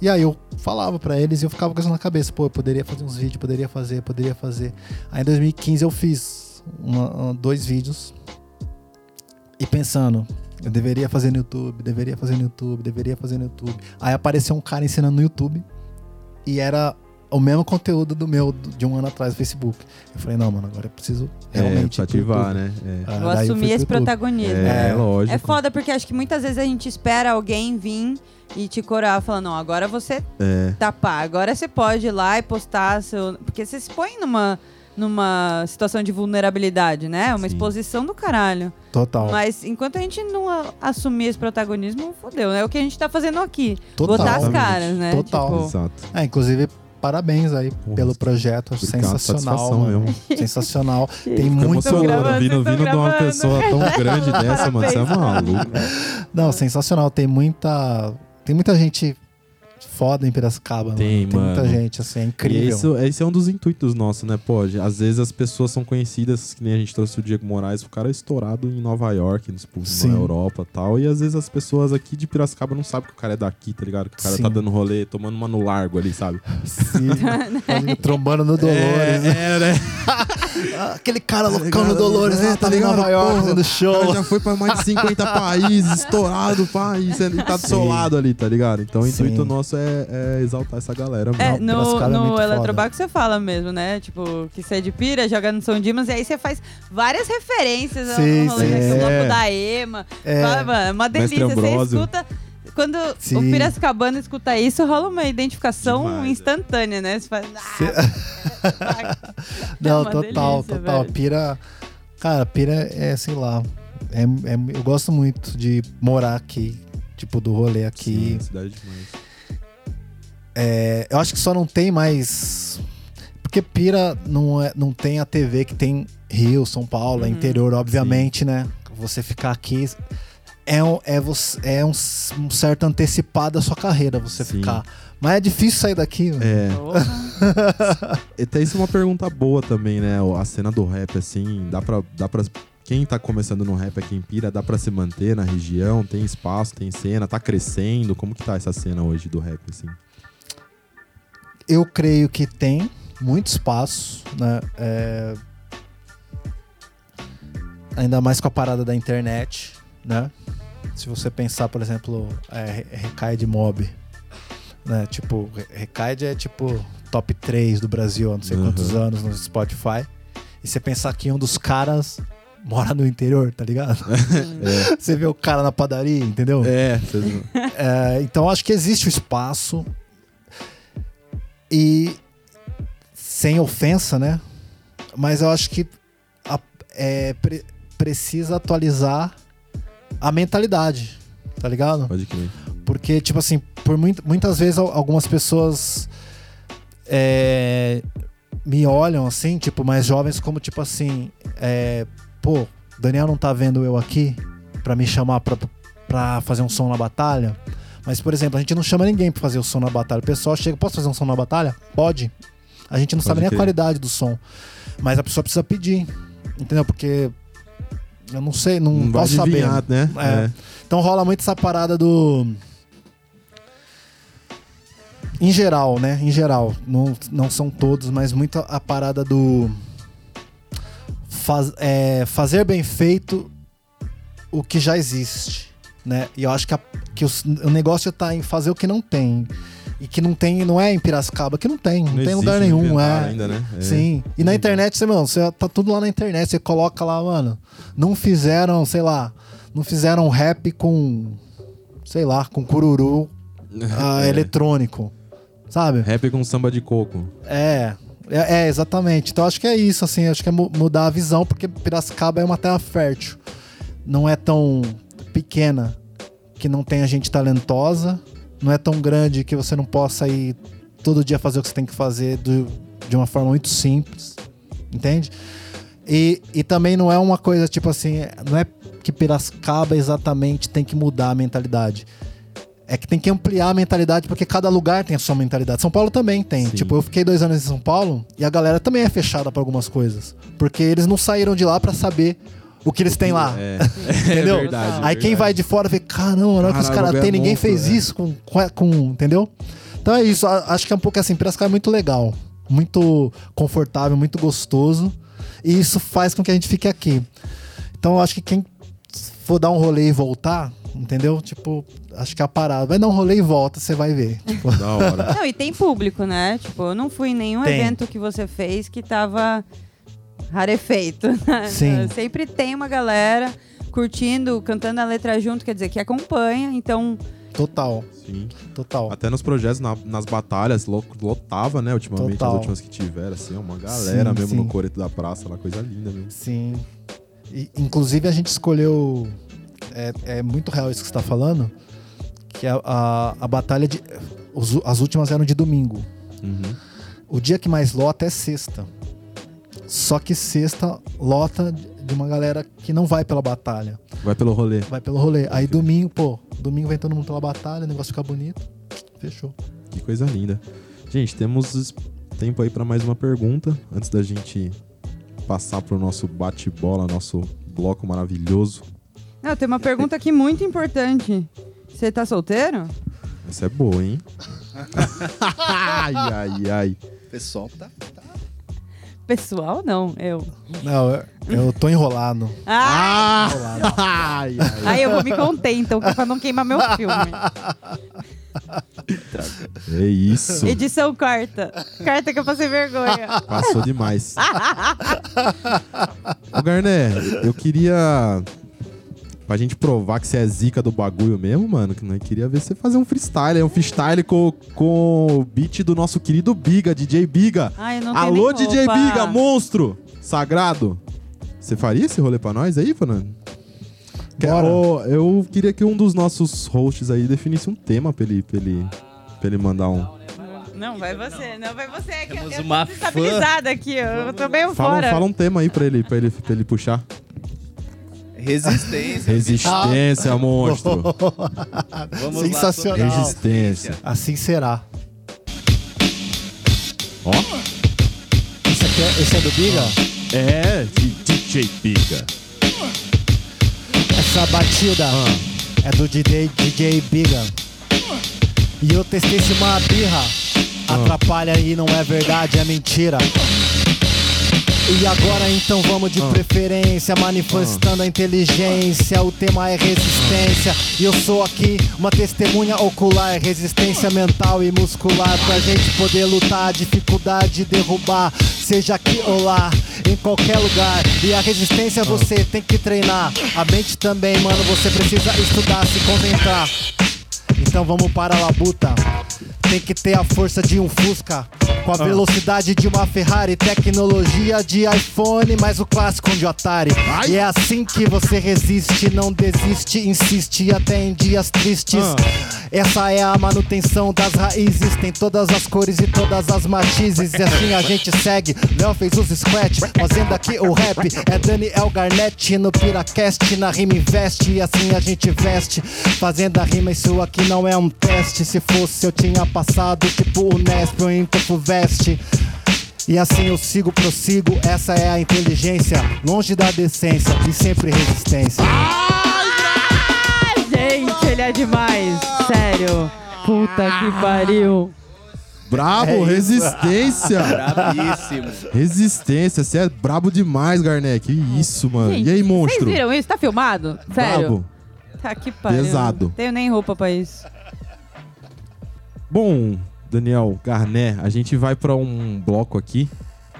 Speaker 4: E aí eu falava pra eles e eu ficava com isso na cabeça. Pô, eu poderia fazer uns vídeos, poderia fazer, poderia fazer. Aí em 2015 eu fiz uma- dois vídeos e pensando, eu deveria fazer no YouTube, deveria fazer no YouTube, deveria fazer no YouTube. Aí apareceu um cara ensinando no YouTube e era o mesmo conteúdo do meu de um ano atrás no Facebook. Eu falei, não, mano, agora eu preciso
Speaker 1: É,
Speaker 4: realmente pro
Speaker 1: ativar, né? É.
Speaker 4: Ah, eu
Speaker 2: assumir
Speaker 4: pro
Speaker 2: esse protagonismo.
Speaker 1: É,
Speaker 4: É.
Speaker 1: lógico.
Speaker 2: É foda porque acho que muitas vezes a gente espera alguém vir e te corar, falando, não, agora você
Speaker 1: É.
Speaker 2: tapar, agora você pode ir lá e postar seu. Porque você se põe numa, numa situação de vulnerabilidade, né? Uma
Speaker 1: Sim.
Speaker 2: exposição do caralho.
Speaker 4: Total.
Speaker 2: Mas enquanto a gente não a- assumir esse protagonismo, fodeu, né? É o que a gente tá fazendo aqui.
Speaker 4: Total.
Speaker 2: Botar as caras, né?
Speaker 4: Total.
Speaker 2: Tipo,
Speaker 1: Exato.
Speaker 4: É, inclusive, parabéns aí
Speaker 1: Porra,
Speaker 4: pelo projeto.
Speaker 1: obrigado,
Speaker 4: sensacional.
Speaker 1: satisfação
Speaker 4: Mano.
Speaker 1: mesmo. *laughs*
Speaker 4: Sensacional. *laughs* Tem
Speaker 1: Fico
Speaker 4: muito.
Speaker 1: emocionado
Speaker 2: gravando,
Speaker 1: vindo, vindo de uma
Speaker 2: gravando.
Speaker 1: pessoa tão *laughs* grande dessa, mano. Você é maluco.
Speaker 4: Não, sensacional. Tem muita. Tem muita gente foda em Piracicaba.
Speaker 1: Tem,
Speaker 4: mano. Tem muita
Speaker 1: mano.
Speaker 4: gente, assim, é
Speaker 1: E
Speaker 4: incrível.
Speaker 1: isso, esse é um dos intuitos nossos, né, pô? Às vezes as pessoas são conhecidas, que nem a gente trouxe o Diego Moraes, o cara é estourado em Nova York, tipo, na Europa e tal. E às vezes as pessoas aqui de Piracicaba não sabem que o cara é daqui, tá ligado? Que o cara
Speaker 4: Sim.
Speaker 1: tá dando rolê, tomando uma no largo ali, sabe?
Speaker 4: Sim, *laughs* pode ir trombando no Dolores. né?
Speaker 1: É, né? *laughs*
Speaker 4: Ah, Aquele cara loucão
Speaker 1: ligado?
Speaker 4: no Dolores,
Speaker 1: É,
Speaker 4: lá,
Speaker 1: tá
Speaker 4: tá em
Speaker 1: ligado?
Speaker 4: Nova York fazendo show.
Speaker 1: já foi pra mais de 50 países, estourado, pá, e cê- e tá do seu lado ali, tá ligado? Então o intuito nosso é, é exaltar essa galera.
Speaker 2: É, no,
Speaker 4: é
Speaker 2: no Eletrobaco você fala mesmo, né? Tipo, que você é de pira, joga no São Dimas, e aí você faz várias referências
Speaker 4: Sim,
Speaker 2: ao rolê,
Speaker 4: sim.
Speaker 2: né? O
Speaker 4: É.
Speaker 2: da Ema.
Speaker 4: É.
Speaker 2: É uma delícia. Você escuta. Quando o
Speaker 4: Sim.
Speaker 2: Piracicabano escuta isso, rola uma identificação
Speaker 1: Demais, é.
Speaker 2: instantânea, né? Você faz. Ah, *laughs*
Speaker 4: Não,
Speaker 2: É
Speaker 4: total,
Speaker 2: delícia,
Speaker 4: total.
Speaker 2: velho.
Speaker 4: Pira. Cara, Pira é, sei lá. É, é- eu gosto muito de morar aqui. Tipo, do rolê aqui.
Speaker 1: Sim, cidade demais.
Speaker 4: É, eu acho que só não tem mais. Porque Pira não, é, não tem a TV que tem Rio, São Paulo, é
Speaker 2: Uhum.
Speaker 4: interior, obviamente, né? Você ficar aqui é, um, é, você, é um, um certo antecipado da sua carreira, você
Speaker 1: Sim.
Speaker 4: ficar. Mas é difícil sair daqui, mano.
Speaker 1: É,
Speaker 2: porra.
Speaker 1: até *laughs* isso é uma pergunta boa também, né? A cena do rap, assim, dá pra, dá pra. Quem tá começando no rap aqui em Pira, dá pra se manter na região? Tem espaço, tem cena, tá crescendo? Como que tá essa cena hoje do rap, assim?
Speaker 4: Eu creio que tem muito espaço, né? É, Ainda mais com a parada da internet, né? Se você pensar, por exemplo, é, Recaide Mob, né? Tipo, Re- Recaide é tipo top 3 do Brasil há não sei
Speaker 1: Uhum.
Speaker 4: quantos anos no Spotify. E você pensar que um dos caras mora no interior, tá ligado? *laughs* Você vê o cara na padaria, entendeu?
Speaker 1: É,
Speaker 4: É, então acho que existe o espaço e sem ofensa, né? Mas eu acho que a- é, pre- precisa atualizar a mentalidade, tá ligado?
Speaker 1: pode crer.
Speaker 4: Porque, tipo assim, por muito- muitas vezes al- algumas pessoas é, me olham assim, tipo, mais jovens, como tipo assim, é, pô, Daniel não tá vendo eu aqui pra me chamar pra, pra fazer um som na batalha. Mas, por exemplo, a gente não chama ninguém pra fazer o som na batalha. O pessoal chega, posso fazer um som na batalha? Pode. A gente não
Speaker 1: Pode
Speaker 4: sabe nem a
Speaker 1: crer.
Speaker 4: qualidade do som. Mas a pessoa precisa pedir. Entendeu? Porque eu não sei, não,
Speaker 1: Não vai
Speaker 4: posso saber.
Speaker 1: adivinhar, né?
Speaker 4: É. Então rola muito essa parada do. Em geral, né? Em geral. Não, não são todos, mas muito a parada do. Faz- é, fazer bem feito o que já existe. Né? E eu acho que, a- que os- o negócio tá em fazer o que não tem. E que não tem, não é em Piracicaba, que não tem, não, tem
Speaker 1: existe
Speaker 4: lugar nenhum, é.
Speaker 1: Ainda, né? É.
Speaker 4: Sim. E na internet, você, mano, você tá tudo lá na internet. Você coloca lá, mano. Não fizeram, sei lá, não fizeram rap com, sei lá, com cururu *laughs* ah,
Speaker 1: É.
Speaker 4: eletrônico. Sabe?
Speaker 1: Rap com samba de coco.
Speaker 4: É. É, é, exatamente. Então acho que é isso, assim. Acho que é mu- mudar a visão, porque Piracicaba é uma terra fértil. Não é tão pequena que não tenha gente talentosa. Não é tão grande que você não possa ir todo dia fazer o que você tem que fazer do- de uma forma muito simples. Entende? E, e também não é uma coisa tipo assim, não é que Piracicaba exatamente tem que mudar a mentalidade. É que tem que ampliar a mentalidade, porque cada lugar tem a sua mentalidade. São Paulo também tem.
Speaker 1: Sim.
Speaker 4: Tipo, eu fiquei dois anos em São Paulo e a galera também é fechada pra algumas coisas. Porque eles não saíram de lá pra saber o que eles têm lá.
Speaker 1: É, *laughs*
Speaker 4: Entendeu?
Speaker 1: é verdade.
Speaker 4: Aí quem vai de fora vê, caramba, olha o que os caras têm,
Speaker 1: é
Speaker 4: ninguém
Speaker 1: monstro,
Speaker 4: fez
Speaker 1: né?
Speaker 4: isso com, com, Entendeu? Então é isso. Acho que é um pouco assim, Piracicaba é muito legal. Muito confortável, muito gostoso. E isso faz com que a gente fique aqui. Então eu acho que quem for dar um rolê e voltar, entendeu? Tipo, acho que é a parada. Vai dar um rolê e volta, você vai ver. *laughs* Tipo,
Speaker 1: Da hora.
Speaker 2: Não, e tem público, né? Tipo, eu não fui em nenhum
Speaker 4: Tem.
Speaker 2: evento que você fez que tava rarefeito. *laughs* né?
Speaker 4: Sim.
Speaker 2: Sempre tem uma galera curtindo, cantando a letra junto, quer dizer, que acompanha. Então,
Speaker 4: total,
Speaker 1: Sim.
Speaker 4: total.
Speaker 1: Até nos projetos, na- nas batalhas, lo- lotava, né? Ultimamente,
Speaker 4: Total.
Speaker 1: as últimas que tiveram, assim, uma galera
Speaker 4: Sim,
Speaker 1: mesmo
Speaker 4: sim.
Speaker 1: no coreto da praça, lá, coisa linda mesmo.
Speaker 4: Sim. E, inclusive a gente escolheu. É, é muito real isso que você está falando. Que a, a, a batalha de. os- as últimas eram de domingo.
Speaker 1: Uhum.
Speaker 4: O dia que mais lota é sexta. Só que sexta lota de uma galera que não vai pela batalha.
Speaker 1: Vai pelo rolê.
Speaker 4: Vai pelo rolê. Aí domingo, pô, domingo vem todo mundo pela batalha, o negócio fica bonito. Fechou.
Speaker 1: Que coisa linda. Gente, temos tempo aí pra mais uma pergunta antes da gente passar pro nosso bate-bola, nosso bloco maravilhoso.
Speaker 2: Não, tem uma pergunta aqui muito importante. Você tá solteiro?
Speaker 1: Essa é boa, hein? *laughs* ai, ai, ai.
Speaker 3: O pessoal tá. tá-
Speaker 2: Pessoal, não, eu.
Speaker 4: Não, eu, eu tô enrolado.
Speaker 2: Ah!
Speaker 1: Ah! Ai, ai.
Speaker 2: Aí eu vou me conter, então, pra não queimar meu filme.
Speaker 1: É isso.
Speaker 2: Edição quarta. Carta que eu passei vergonha.
Speaker 1: Passou demais. Ô, Garné, eu queria. Pra gente provar que você é zica do bagulho mesmo, mano, que nós queria ver você fazer um freestyle, é um freestyle com, com o beat do nosso querido Biga, DJ Biga.
Speaker 2: Ai, não
Speaker 1: Alô, DJ
Speaker 2: roupa.
Speaker 1: Biga, monstro! Sagrado! Você faria esse rolê pra nós aí, Fernando? Que-
Speaker 4: Bora.
Speaker 1: eu queria que um dos nossos hosts aí definisse um tema pra ele, pra ele, pra ele mandar um.
Speaker 2: Não, vai você. Não, vai você. Que eu,
Speaker 3: Temos
Speaker 2: eu
Speaker 3: uma
Speaker 2: tô desestabilizada aqui. Eu, eu tô meio
Speaker 1: Fala,
Speaker 2: fora.
Speaker 1: fala um tema aí pra ele, pra ele, pra ele puxar.
Speaker 3: Resistência.
Speaker 1: Resistência, monstro. *laughs*
Speaker 3: Vamos lá
Speaker 4: Sensacional.
Speaker 3: sobre
Speaker 1: Resistência.
Speaker 4: Assim será.
Speaker 1: Ó.
Speaker 4: Esse, aqui é, esse é do Biga?
Speaker 1: É, de DJ Biga.
Speaker 4: Essa batida é do DJ, DJ Biga. E eu testei se uma birra atrapalha e não é verdade, é mentira. E agora então vamos de
Speaker 1: Ah.
Speaker 4: preferência, manifestando a inteligência. O tema é resistência. E eu sou aqui uma testemunha ocular, resistência mental e muscular. Pra gente poder lutar, dificuldade derrubar, seja aqui ou lá, em qualquer lugar. E a resistência você tem que treinar. A mente também, mano, você precisa estudar, se concentrar. Então vamos para a labuta. Tem que ter a força de um Fusca. Com a velocidade de uma Ferrari, tecnologia de iPhone, mas o clássico de Atari.
Speaker 1: Ai.
Speaker 4: E é assim que você resiste, não desiste, insiste até em dias tristes.
Speaker 1: Ah.
Speaker 4: Essa é a manutenção das raízes, tem todas as cores e todas as matizes. E assim a gente segue. Léo fez os scratch, fazendo aqui o rap. É Daniel Garnett no Piracast, na rima investe. E assim a gente veste, fazendo a rima. Isso aqui não é um teste. Se fosse, eu tinha passado tipo o Nesp ou em E assim eu sigo, prossigo. Essa é a inteligência, longe da decência e sempre resistência.
Speaker 2: Ah, gente, ele é demais. Sério. Puta que pariu.
Speaker 1: Brabo,
Speaker 4: É
Speaker 1: resistência.
Speaker 3: Bravíssimo.
Speaker 1: resistência, você é brabo demais, Garnet. Que isso, mano.
Speaker 2: Gente,
Speaker 1: e aí,
Speaker 2: Vocês
Speaker 1: monstro?
Speaker 2: viram isso? Tá filmado? Sério?
Speaker 1: Brabo.
Speaker 2: Tá que pariu.
Speaker 1: Pesado.
Speaker 2: Tenho nem roupa pra isso.
Speaker 1: Bom, Daniel Garnet, a gente vai pra um bloco aqui,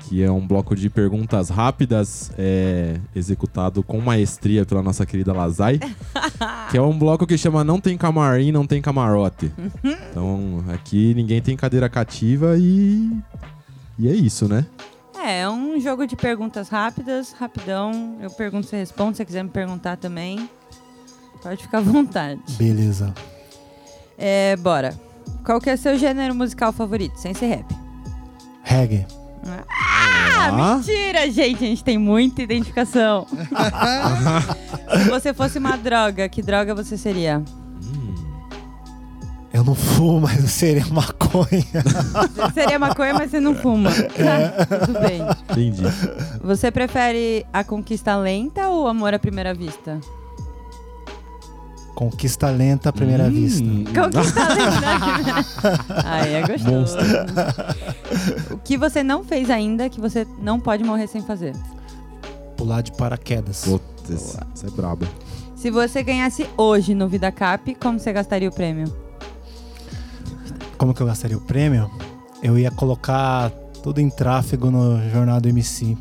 Speaker 1: que é um bloco de perguntas rápidas, é, executado com maestria pela nossa querida Lazai, *laughs* que é um bloco que chama Não Tem Camarim, Não Tem Camarote. Então, aqui ninguém tem cadeira cativa e... E é isso, né?
Speaker 2: É, é um jogo de perguntas rápidas, rapidão. Eu pergunto, você responde. Se você quiser me perguntar também, pode ficar à vontade.
Speaker 4: Beleza.
Speaker 2: É, bora. Qual que é seu gênero musical favorito, sem ser rap?
Speaker 4: Reggae.
Speaker 2: Ah,
Speaker 1: Ah.
Speaker 2: mentira, gente. A gente tem muita identificação. *laughs* Se você fosse uma droga, que droga você seria?
Speaker 4: Eu não fumo, mas eu seria maconha.
Speaker 2: Você seria maconha, mas você não fuma. Tudo bem.
Speaker 1: Entendi.
Speaker 2: Você prefere a conquista lenta ou amor à primeira vista?
Speaker 4: Conquista lenta à primeira
Speaker 1: Hum.
Speaker 4: vista.
Speaker 2: Conquista lenta. *laughs* Ai, é gostoso. O que você não fez ainda que você não pode morrer sem fazer?
Speaker 4: Pular de paraquedas.
Speaker 1: Putz, isso é brabo.
Speaker 2: Se você ganhasse hoje no Vida Cap, como você gastaria o prêmio?
Speaker 4: Como que eu gastaria o prêmio? Eu ia colocar tudo em tráfego no Jornal do MC.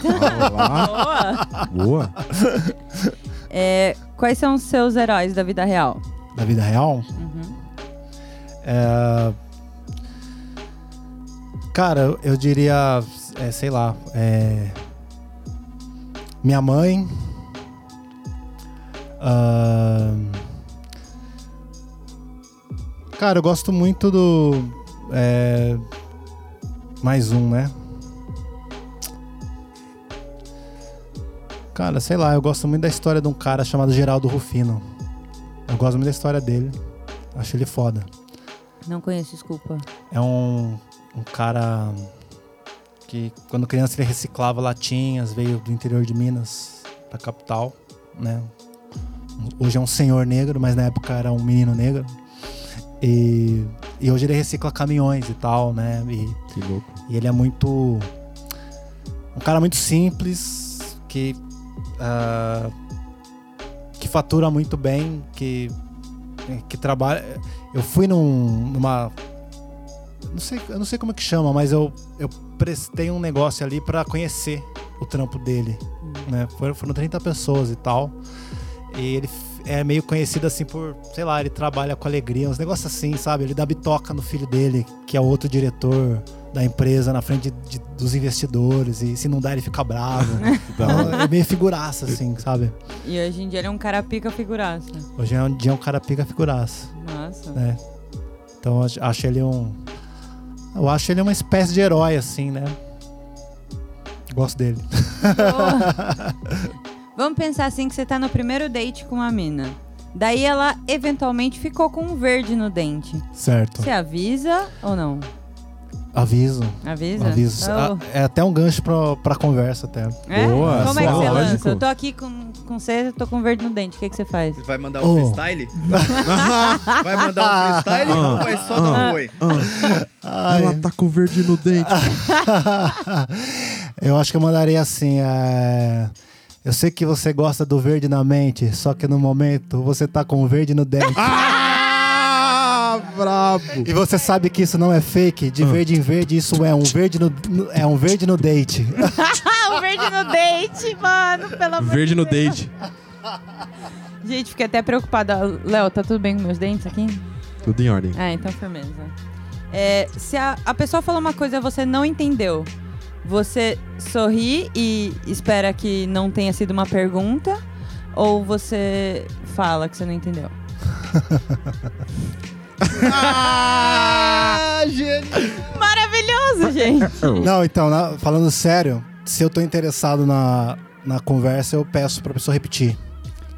Speaker 4: *laughs*
Speaker 2: Boa!
Speaker 1: boa.
Speaker 2: É, quais são os seus heróis da vida real?
Speaker 4: Da vida real?
Speaker 2: Uhum.
Speaker 4: É... Cara, eu- diria, é, sei lá, é... minha mãe. Ahn, Cara, eu gosto muito do. é, Mais um, né? Cara, sei lá, eu gosto muito da história de um cara chamado Geraldo Rufino. Eu gosto muito da história dele. Acho ele foda.
Speaker 2: Não conheço, desculpa.
Speaker 4: É um, um cara que quando criança ele reciclava latinhas, veio do interior de Minas, da capital, né? Hoje é um senhor negro, mas na época era um menino negro. E, e hoje ele recicla caminhões e tal, né? E,
Speaker 1: Que louco.
Speaker 4: e ele é muito. Um cara muito simples, que. Ah, que fatura muito bem, que. que trabalha. Eu fui num, numa. Não sei, eu não sei como é que chama, mas eu, eu prestei um negócio ali pra conhecer o trampo dele. Né? Foram, foram 30 pessoas e tal. E ele é meio conhecido assim por, sei lá, ele trabalha com alegria, uns negócios assim, sabe? Ele dá bitoca no filho dele, que é o outro diretor da empresa, na frente de- de- dos investidores, e se não dá ele fica bravo. *laughs* Então, é meio figuraça, assim, sabe?
Speaker 2: E hoje em dia ele é um cara pica figuraça.
Speaker 4: Hoje é um dia um cara pica figuraça,
Speaker 2: Nossa.
Speaker 4: né? Então eu acho- ele um. Eu acho ele uma espécie de herói, assim, né? Gosto dele.
Speaker 2: Boa. *laughs* Vamos pensar assim que você tá no primeiro date com uma mina. Daí ela eventualmente ficou com um verde no dente.
Speaker 4: Certo.
Speaker 2: Você avisa ou não?
Speaker 4: Aviso.
Speaker 2: Avisa?
Speaker 4: Aviso.
Speaker 2: Oh.
Speaker 4: Ah, É até um gancho pra, pra conversa, até.
Speaker 2: É?
Speaker 1: Boa,
Speaker 2: Como é que você
Speaker 1: lógico.
Speaker 2: lança? Eu tô aqui com, com você, eu tô com verde no dente. O que, que você faz?
Speaker 3: Vai mandar um
Speaker 4: Oh.
Speaker 3: freestyle? *laughs* vai mandar um freestyle ou vai só dar um oi?
Speaker 1: Ela tá com verde no dente. *laughs*
Speaker 4: eu acho que eu mandaria assim. é, Eu sei que você gosta do verde na mente, só que no momento você tá com o verde no dente.
Speaker 1: ah, brabo.
Speaker 4: E você sabe que isso não é fake, de verde em verde, isso é um verde no, é um verde no date.
Speaker 2: Ah, *laughs* o verde no dente, mano, pelo amor
Speaker 1: Verde
Speaker 2: de
Speaker 1: no
Speaker 2: Deus.
Speaker 1: date.
Speaker 2: Gente, fiquei até preocupada. Léo, tá tudo bem com meus dentes aqui?
Speaker 1: Tudo em ordem.
Speaker 2: Ah, então firmeza. É, se a, a pessoa falou uma coisa e você não entendeu, você sorri e espera que não tenha sido uma pergunta? Ou você fala que você não entendeu?
Speaker 3: Ah! *laughs*
Speaker 2: Maravilhoso, gente! *laughs*
Speaker 4: Não, então, na- falando sério, se eu tô interessado na, na conversa, eu peço pra pessoa repetir.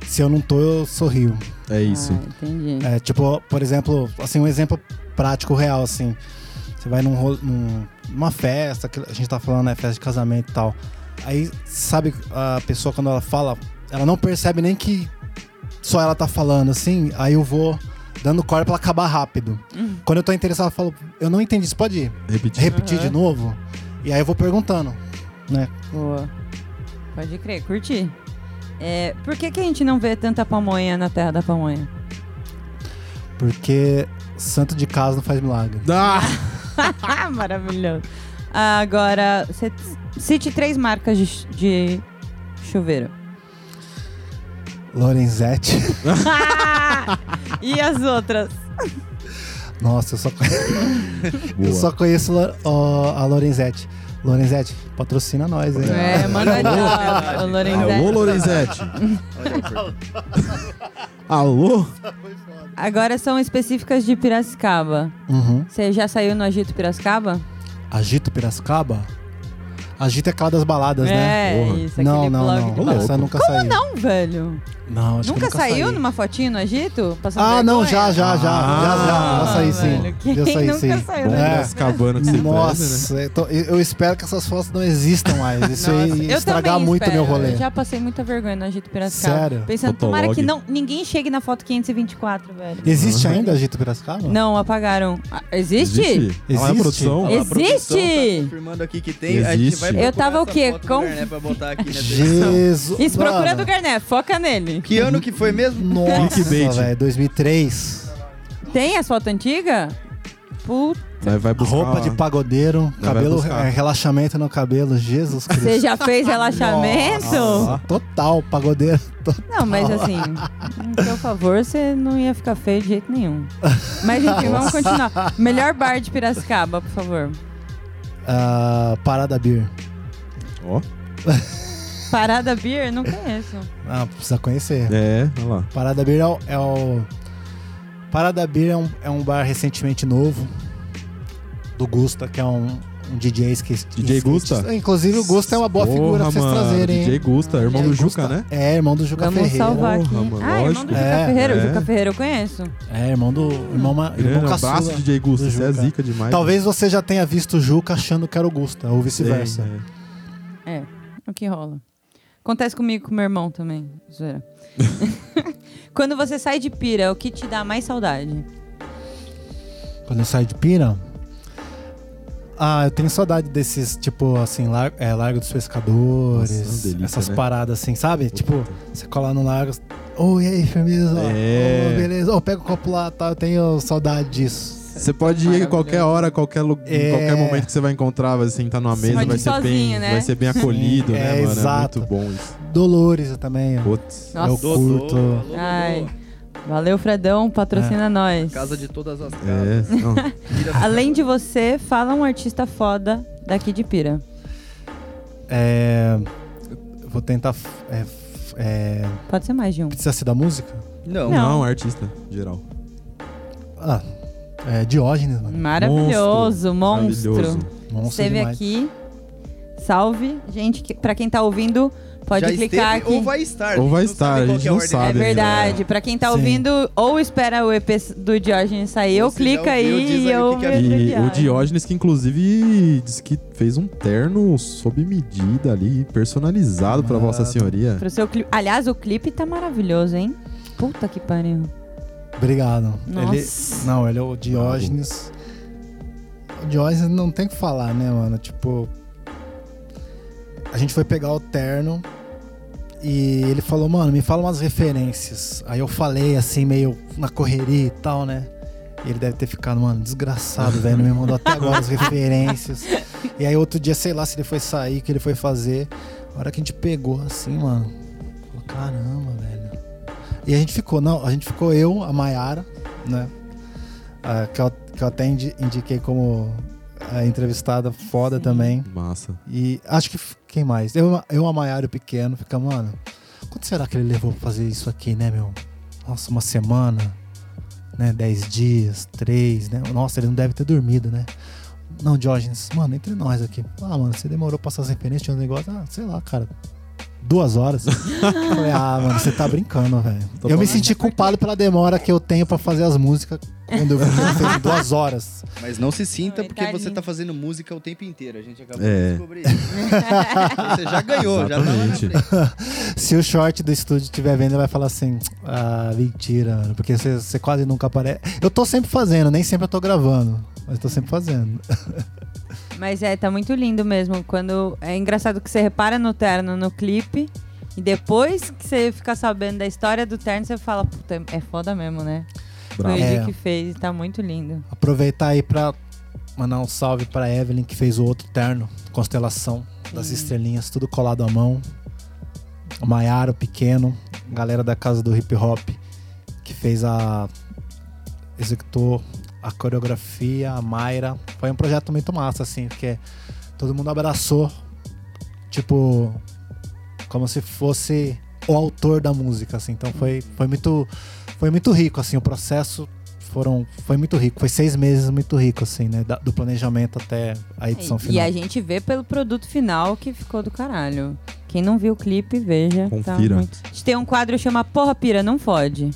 Speaker 4: Se eu não tô, eu sorrio.
Speaker 1: É isso.
Speaker 2: Ah, entendi.
Speaker 4: É, tipo, por exemplo, assim, um exemplo prático, real, assim. Você vai num, num- numa festa, que a gente tá falando, né, festa de casamento e tal. Aí, sabe, a pessoa quando ela fala, ela não percebe nem que só ela tá falando, assim, aí eu vou dando corda pra ela acabar rápido. Quando eu tô interessado, eu falo, eu não entendi, você pode
Speaker 1: Repetir.
Speaker 4: repetir de novo? E aí eu vou perguntando, né?
Speaker 2: Boa. Pode crer, curti. É, por que, que a gente não vê tanta pamonha na terra da pamonha?
Speaker 4: Porque santo de casa não faz milagre.
Speaker 1: Ah, *laughs* *laughs*
Speaker 2: Maravilhoso. Agora, cite três marcas de, de chuveiro.
Speaker 4: Lorenzetti. *laughs*
Speaker 2: e as outras?
Speaker 4: Nossa, eu só, eu só conheço a Lorenzetti. Lorenzetti, patrocina nós, hein?
Speaker 2: É, manda ó, o
Speaker 1: Alô,
Speaker 2: Lorenzetti.
Speaker 1: Lorenzetti. *laughs*
Speaker 3: Olha,
Speaker 1: Alô?
Speaker 2: Agora são específicas de Piracicaba.
Speaker 4: Uhum.
Speaker 2: Você já saiu no Agito Piracicaba?
Speaker 4: Agito Piracicaba? Agito é aquela das baladas, né?
Speaker 2: É,
Speaker 1: Porra.
Speaker 2: isso,
Speaker 4: Não, não,
Speaker 2: blog
Speaker 4: não.
Speaker 2: balada.
Speaker 4: Essa nunca saiu.
Speaker 2: Não, velho.
Speaker 4: Não, acho que
Speaker 2: Nunca
Speaker 4: nunca
Speaker 2: saiu
Speaker 4: saí.
Speaker 2: numa fotinho no Agito? Passando
Speaker 4: Ah, não,
Speaker 2: vergonha?
Speaker 4: já, já, já. já, já. Já saí sim.
Speaker 2: velho, quem
Speaker 4: Já saí
Speaker 2: nunca
Speaker 4: sim.
Speaker 2: saiu
Speaker 1: Bom
Speaker 4: É.
Speaker 1: né?
Speaker 4: Nossa, eu tô- eu espero que essas fotos não existam mais. Isso
Speaker 2: Nossa,
Speaker 4: ia estragar muito
Speaker 2: espero.
Speaker 4: meu rolê.
Speaker 2: Eu já passei muita vergonha no Agito Piracicaba.
Speaker 4: Sério?
Speaker 2: Pensando, tomara
Speaker 1: Fotolog.
Speaker 2: que não, ninguém chegue na foto 524, velho.
Speaker 4: Existe ainda Agito Piracicaba?
Speaker 2: Não, apagaram. Ah, existe?
Speaker 1: Existe?
Speaker 4: Existe?
Speaker 3: a produção
Speaker 2: Existe?
Speaker 3: Tá confirmando aqui que tem. A gente
Speaker 1: Existe. Eu
Speaker 2: tava o quê? Com-.
Speaker 4: Jesus.
Speaker 2: Isso, procura
Speaker 4: Mano,
Speaker 2: do Garnet, foca nele.
Speaker 3: Que ano que foi mesmo?
Speaker 4: Nossa, velho, 2003.
Speaker 2: Tem as fotos antigas? Puta,
Speaker 1: Vai, vai buscar.
Speaker 4: Roupa de pagodeiro,
Speaker 1: vai
Speaker 4: cabelo, é, relaxamento no cabelo, Jesus Cristo.
Speaker 2: você já fez relaxamento?
Speaker 4: Nossa, total, pagodeiro.
Speaker 2: Não, mas assim, em seu favor, você não ia ficar feio de jeito nenhum. Mas enfim, vamos continuar. Melhor bar de Piracicaba, por favor.
Speaker 4: Ah, Parada Beer.
Speaker 1: Ó. *laughs*
Speaker 2: Parada Beer? Não conheço.
Speaker 4: Ah, precisa conhecer.
Speaker 1: É, olha lá.
Speaker 4: Parada Beer é o, é o- Parada Beer é um, é um bar recentemente novo do Gusta, que é um, um DJs que.
Speaker 1: DJ Gusta?
Speaker 4: Inclusive o Gusta é uma boa figura pra
Speaker 1: Porra,
Speaker 4: vocês
Speaker 1: mano,
Speaker 4: trazerem, hein?
Speaker 1: DJ Gusta, irmão
Speaker 4: DJ
Speaker 1: do Juca,
Speaker 4: Gusta.
Speaker 1: né?
Speaker 4: É, irmão do Juca
Speaker 2: Vamos
Speaker 4: Ferreira.
Speaker 2: salvar aqui.
Speaker 1: Porra, mano,
Speaker 2: ah, irmão
Speaker 1: lógico.
Speaker 2: do Juca
Speaker 4: É,
Speaker 2: Ferreira.
Speaker 1: é.
Speaker 2: O Juca Ferreira eu conheço.
Speaker 4: É, irmão do. Irmão, ma- irmão
Speaker 1: Grande
Speaker 4: caçula
Speaker 1: abraço, DJ Gusta.
Speaker 4: do
Speaker 1: Você é
Speaker 4: Juca.
Speaker 1: zica demais.
Speaker 4: Talvez você já tenha visto o Juca achando que era o Gusta, ou vice-versa.
Speaker 1: É, é.
Speaker 2: É, o que rola. Acontece comigo com meu irmão também. Zoeira. *laughs* Quando você sai de pira, o que te dá mais saudade?
Speaker 4: Quando eu saio de Pira. Ah, eu tenho saudade desses, tipo, assim, lar é, Largo dos Pescadores.
Speaker 1: Nossa, uma delícia,
Speaker 4: essas
Speaker 1: né?
Speaker 4: paradas assim, sabe? Tipo, você colar no largo. Ô, e aí, firmeza?
Speaker 1: É.
Speaker 4: Ô, beleza. Ô, pega o copo lá, tá? Eu tenho saudade disso.
Speaker 1: Você pode ir qualquer hora, qualquer, lu- em
Speaker 4: É.
Speaker 1: qualquer momento que você vai encontrar, vai sentar numa mesa,
Speaker 2: Pode
Speaker 1: vai ser, bem,
Speaker 2: sozinho, né?
Speaker 1: vai ser bem acolhido, *laughs*
Speaker 4: É,
Speaker 1: né, mano?
Speaker 4: exato.
Speaker 1: É muito bom isso.
Speaker 4: Dolores também. ó.
Speaker 1: Putz.
Speaker 2: Nossa.
Speaker 4: Eu curto.
Speaker 2: Ai. Valeu, Fredão. Patrocina nós.
Speaker 3: Casa de todas as
Speaker 1: É,
Speaker 3: casas. Tira- *laughs* *laughs*
Speaker 2: Além de você, fala um artista foda daqui de pira.
Speaker 4: É. Vou tentar. É, é,
Speaker 2: Pode ser mais de um.
Speaker 4: precisa ser da música?
Speaker 3: Não.
Speaker 2: Não.
Speaker 1: não, artista, geral.
Speaker 4: Ah, é Diógenes, mano.
Speaker 2: Maravilhoso, monstro.
Speaker 1: Maravilhoso.
Speaker 4: Monstro
Speaker 2: Esteve
Speaker 4: demais.
Speaker 2: aqui. Salve. Gente, que, pra quem tá ouvindo, pode
Speaker 3: Já
Speaker 2: clicar aqui.
Speaker 3: ou vai estar.
Speaker 1: Ou vai estar, a gente
Speaker 3: é
Speaker 1: não sabe
Speaker 2: É
Speaker 3: dele.
Speaker 2: verdade. Pra quem tá
Speaker 4: Sim.
Speaker 2: ouvindo, ou espera o EP do Diógenes sair,
Speaker 3: Ou
Speaker 2: clica aí e
Speaker 3: aí o
Speaker 1: E
Speaker 2: Diógenes.
Speaker 1: Que inclusive diz que fez um terno sob medida ali, personalizado pra
Speaker 4: Mano.
Speaker 1: Vossa Senhoria.
Speaker 2: Pro seu clipe. Aliás, o clipe tá maravilhoso, hein? Puta que pariu.
Speaker 4: Obrigado.
Speaker 2: Nossa.
Speaker 4: Ele, não, ele é o Diógenes. O Diógenes não tem o que falar, né, mano? Tipo. A gente foi pegar o terno e ele falou, mano, me fala umas referências. Aí eu falei assim, meio na correria e tal, né? E ele deve ter ficado, mano, desgraçado, velho. Não me mandou até agora as referências. *laughs* E aí outro dia, sei lá se ele foi sair, o que ele foi fazer. A hora que a gente pegou assim, mano. Falou, caramba, velho. E a gente ficou, não, a gente ficou eu, a Maiara, né? Ah, que, eu, que eu até indi- indiquei como a entrevistada foda também.
Speaker 1: Massa.
Speaker 4: E acho que quem mais? Eu, eu a Maiara pequeno, fica, mano, quanto será que ele levou pra fazer isso aqui, né, meu? Nossa, uma semana, né? Dez dias, três, né? Nossa, ele não deve ter dormido, né? Não, Diógenes, mano, entre nós aqui. Ah, mano, você demorou pra passar as referências, tinha um negócio, ah, sei lá, cara. Duas horas. Eu *laughs* falei, ah, mano, você tá brincando, velho. Eu me senti culpado pela demora que eu tenho pra fazer as músicas quando eu em duas horas.
Speaker 3: Mas não se sinta porque você tá fazendo música o tempo inteiro. A gente acabou
Speaker 1: É.
Speaker 3: de descobrir isso. *laughs* você já ganhou, já tá lá
Speaker 1: Exatamente. *laughs*
Speaker 4: Se o short do estúdio estiver vendo, ele vai falar assim: Ah, mentira, mano, porque você, você quase nunca aparece. Eu tô sempre fazendo, nem sempre eu tô gravando, mas tô sempre fazendo.
Speaker 2: Mas é, tá muito lindo mesmo. Quando é engraçado que você repara no terno no clipe e depois que você fica sabendo da história do terno, você fala, puta, é foda mesmo, né?
Speaker 1: Bravo.
Speaker 2: Foi o
Speaker 4: É.
Speaker 2: Que fez tá muito lindo.
Speaker 4: Aproveitar aí pra mandar um salve pra Evelyn, que fez o outro terno, Constelação, das
Speaker 2: Hum.
Speaker 4: estrelinhas, tudo colado à mão. O Maiara, o pequeno, galera da casa do hip hop, que fez a. executou a coreografia, a Mayra. Foi um projeto muito massa, assim, porque todo mundo abraçou, tipo, como se fosse o autor da música, assim. Então foi, foi muito. Foi muito rico, assim, o processo foram, foi muito rico. Foi seis meses muito rico, assim, né? da- do planejamento até a edição
Speaker 2: E,
Speaker 4: final.
Speaker 2: e a gente vê pelo produto final que ficou do caralho. Quem não viu o clipe, veja. tá
Speaker 1: Confira.
Speaker 2: muito- A gente tem um quadro que chama Porra Pira, não fode.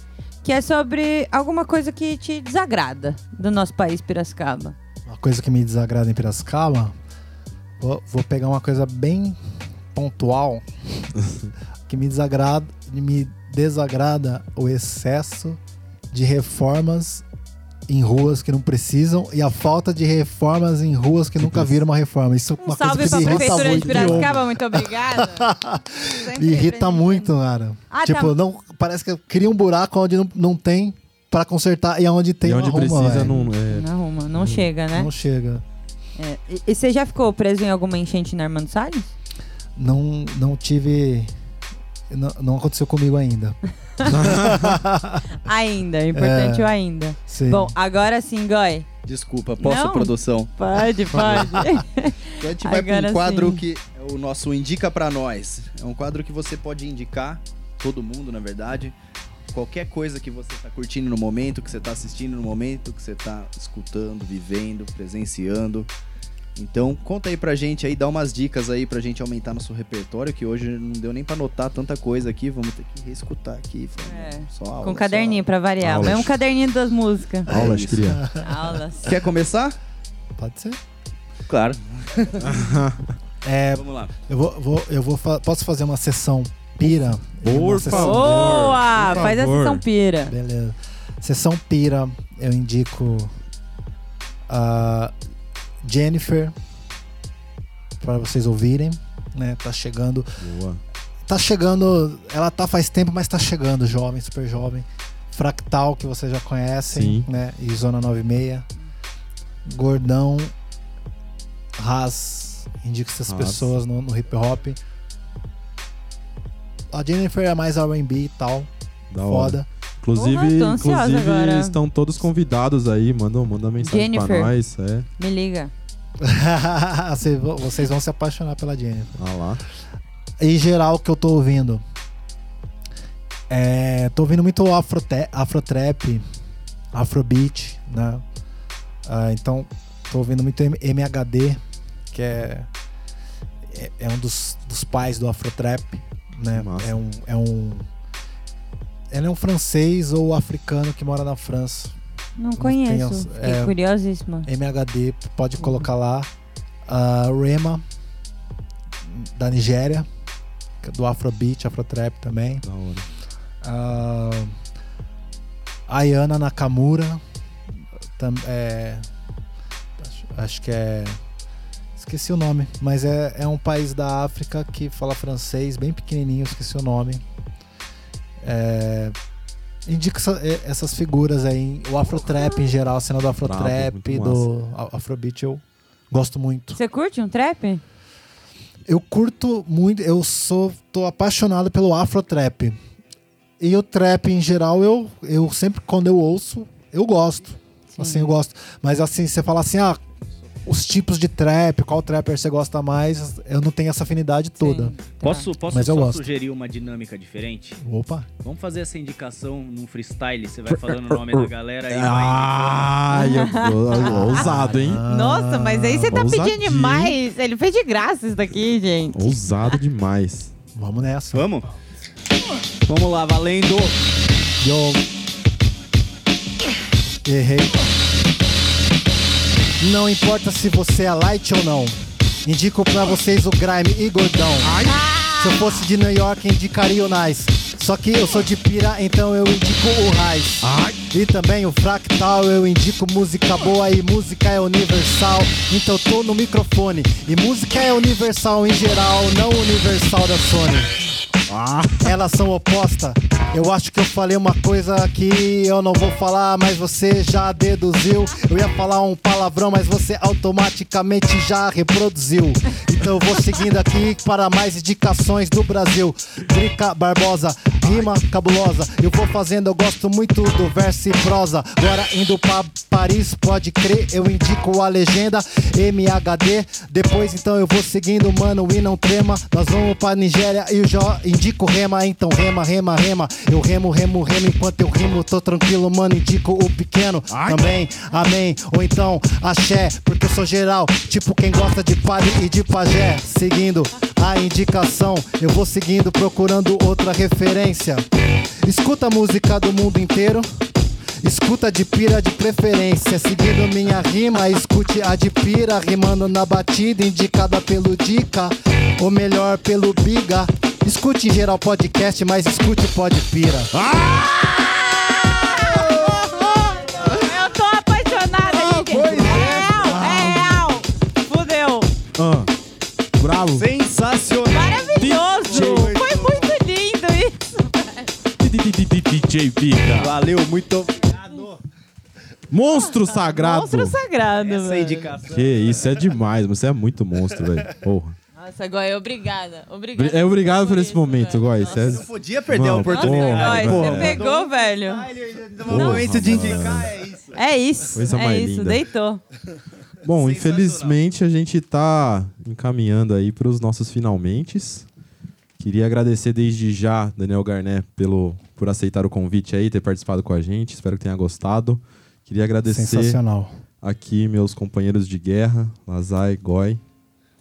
Speaker 2: Que é sobre alguma coisa que te desagrada do nosso país, Piracicaba.
Speaker 4: Uma coisa que me desagrada em Piracicaba, vou, vou pegar uma coisa bem pontual, *laughs* que me desagrada, me desagrada o excesso de reformas em ruas que não precisam e a falta de reformas em ruas que nunca viram uma reforma. Isso é
Speaker 2: Um
Speaker 4: uma
Speaker 2: salve
Speaker 4: coisa
Speaker 2: pra
Speaker 4: que me irrita
Speaker 2: Prefeitura de
Speaker 4: muito.
Speaker 2: Piracicaba, muito obrigada. *laughs*
Speaker 4: Me irrita muito, cara.
Speaker 2: Ah,
Speaker 4: tipo,
Speaker 2: tá.
Speaker 4: não, parece que cria um buraco onde não, não tem pra consertar e onde tem
Speaker 1: e onde
Speaker 4: não arruma,
Speaker 1: precisa,
Speaker 4: velho.
Speaker 1: não. É,
Speaker 2: Não arruma, não chega, né?
Speaker 4: Não chega.
Speaker 2: É. E, e você já ficou preso em alguma enchente na Armando Salles?
Speaker 4: Não, não tive. Não, não aconteceu comigo ainda. *laughs* *laughs*
Speaker 2: Ainda, é importante
Speaker 4: É.
Speaker 2: o ainda.
Speaker 4: Sim.
Speaker 2: Bom, agora sim, Goi.
Speaker 3: Desculpa, posso,
Speaker 2: Não.
Speaker 3: produção?
Speaker 2: Pode, pode. *laughs*
Speaker 3: Então a gente vai para
Speaker 2: Agora
Speaker 3: um quadro
Speaker 2: sim.
Speaker 3: que é o nosso Indica Pra Nós. É um quadro que você pode indicar, todo mundo, na verdade, qualquer coisa que você tá curtindo no momento, que você tá assistindo no momento, que você tá escutando, vivendo, presenciando. Então, conta aí pra gente aí, dá umas dicas aí pra gente aumentar nosso repertório, que hoje não deu nem pra notar tanta coisa aqui, vamos ter que reescutar aqui.
Speaker 2: É,
Speaker 3: Só aula,
Speaker 2: Com
Speaker 3: só
Speaker 2: caderninho pra variar.
Speaker 1: Aulas.
Speaker 2: Mesmo caderninho das músicas.
Speaker 1: Aulas,
Speaker 3: isso.
Speaker 1: cria.
Speaker 2: Aulas.
Speaker 3: Quer começar?
Speaker 4: Pode ser.
Speaker 3: Claro. *laughs*
Speaker 4: É,
Speaker 3: Vamos lá.
Speaker 4: eu vou, vou- eu vou fa- posso fazer uma sessão pira?
Speaker 1: Por
Speaker 4: sessão-
Speaker 1: favor.
Speaker 2: Boa!
Speaker 1: por
Speaker 2: Faz a
Speaker 1: favor.
Speaker 2: sessão pira.
Speaker 4: Beleza. Sessão pira, eu indico a Jennifer para vocês ouvirem, né? Tá chegando,
Speaker 1: Boa.
Speaker 4: tá chegando, ela tá faz tempo, mas tá chegando, jovem, super jovem. Fractal que vocês já conhecem,
Speaker 1: Sim.
Speaker 4: né? E Zona 96. Gordão, Ras, indico essas pessoas no, no hip hop. A Jennifer é mais R&B e tal,
Speaker 1: Da hora. Inclusive,
Speaker 2: Porra,
Speaker 1: inclusive
Speaker 2: agora.
Speaker 1: estão todos convidados aí. Manda, manda mensagem pra
Speaker 2: Jennifer.
Speaker 1: nós. É.
Speaker 2: Me liga. *laughs*
Speaker 4: Vocês vão- Vocês vão se apaixonar pela Jennifer.
Speaker 1: Ah lá.
Speaker 4: Em geral, o que eu tô ouvindo. É, tô ouvindo muito afro afrotrap, afrobeat, né? Ah, então, tô ouvindo muito MHD, que é, é, é um dos, dos pais do afrotrap, né?
Speaker 1: Massa.
Speaker 4: É um, é um. Ele é um francês ou africano que mora na França.
Speaker 2: Não
Speaker 4: tem
Speaker 2: conheço. Fiquei
Speaker 4: é.
Speaker 2: curiosíssima.
Speaker 4: MHD, pode colocar lá. A Rema, da Nigéria, é do Afrobeat, Afrotrap também.
Speaker 1: Da hora.
Speaker 4: A Ayana Nakamura, tam, é, acho, acho que é. Esqueci o nome, mas é, é um país da África que fala francês, bem pequenininho, esqueci o nome. É, indica essa- é, essas figuras aí, o Afrotrap em geral, a cena do Afrotrap, do Afrobeat, eu gosto muito.
Speaker 2: Você curte um trap?
Speaker 4: Eu curto muito, eu sou tô apaixonado pelo Afrotrap. E o trap em geral, eu, eu sempre quando eu ouço, eu gosto.
Speaker 2: Sim.
Speaker 4: Assim, eu gosto. Mas assim, você fala assim, ah, os tipos de trap, qual trapper você gosta mais, eu não tenho essa afinidade toda.
Speaker 2: Sim, tá.
Speaker 5: Posso, posso
Speaker 4: Mas eu
Speaker 5: só
Speaker 4: gosto.
Speaker 5: sugerir uma dinâmica diferente?
Speaker 4: Opa.
Speaker 5: Vamos fazer essa indicação num freestyle. Você vai falando o nome da galera vai
Speaker 1: Ai, eu- ousado, hein?
Speaker 2: Nossa, mas aí você tá pedindo
Speaker 1: ousadinho.
Speaker 2: demais. Ele fez de graça isso daqui, gente.
Speaker 1: Ousado demais.
Speaker 4: Vamos nessa.
Speaker 3: Vamos? Vamos lá, valendo.
Speaker 4: Eu errei. Não importa se você é light ou não. Indico pra vocês o Grime e Gordão. Se eu fosse de New York, indicaria o Nice. Só que eu sou de Pira, então eu indico o Raiz. E também o Fractal, eu indico música boa e música é universal. Então eu tô no microfone. E música é universal em geral, não universal da Sony. Elas são opostas. Eu acho que eu falei uma coisa que eu não vou falar, mas você já deduziu. Eu ia falar um palavrão, mas você automaticamente já reproduziu. Então eu vou seguindo aqui para mais indicações do Brasil. Drica Barbosa, rima cabulosa. Eu vou fazendo, eu gosto muito do verso e prosa. Agora indo pra Paris, pode crer, eu indico a legenda MHD. Depois então eu vou seguindo, mano, e não trema. Nós vamos pra Nigéria e eu já indico rema. Então rema, rema, rema. Eu remo, remo, remo. Enquanto eu rimo, tô tranquilo, mano. Indico o pequeno também, amém. Ou então axé, porque eu sou geral. Tipo quem gosta de padre e de pajé. Seguindo a indicação, eu vou seguindo, procurando outra referência. Escuta a música do mundo inteiro. Escuta de pira de preferência, seguindo minha rima, escute a de pira, rimando na batida, indicada pelo Dica, ou melhor, pelo Biga. Escute em geral podcast, mas escute pode pira.
Speaker 2: Eu tô apaixonada, gente.
Speaker 3: pois
Speaker 2: é real, é real. Fudeu.
Speaker 1: Ah, bravo.
Speaker 3: Sensacional.
Speaker 2: Maravilhoso. Foi muito lindo isso.
Speaker 1: DJ Pica.
Speaker 3: Valeu, muito obrigado.
Speaker 1: Monstro sagrado.
Speaker 2: Monstro sagrado,
Speaker 3: Essa é
Speaker 2: velho.
Speaker 3: indicação.
Speaker 1: Que isso, é demais. Você é muito monstro, velho. Porra.
Speaker 2: Nossa, Goi, obrigada. Obrigada.
Speaker 1: É obrigado por esse
Speaker 2: isso,
Speaker 1: momento.
Speaker 2: Nossa.
Speaker 1: É-
Speaker 3: Não podia perder a oportunidade.
Speaker 2: Goi, você pegou, velho.
Speaker 3: No momento de indicar é isso.
Speaker 2: É isso.
Speaker 1: Coisa
Speaker 2: é
Speaker 1: mais
Speaker 2: isso,
Speaker 1: linda.
Speaker 2: deitou.
Speaker 1: Bom, infelizmente a gente tá encaminhando aí para os nossos finalmente. Queria agradecer desde já, Daniel Garnet, pelo, por aceitar o convite aí, ter participado com a gente. Espero que tenha gostado. Queria agradecer aqui meus companheiros de guerra, Lazai, Goi.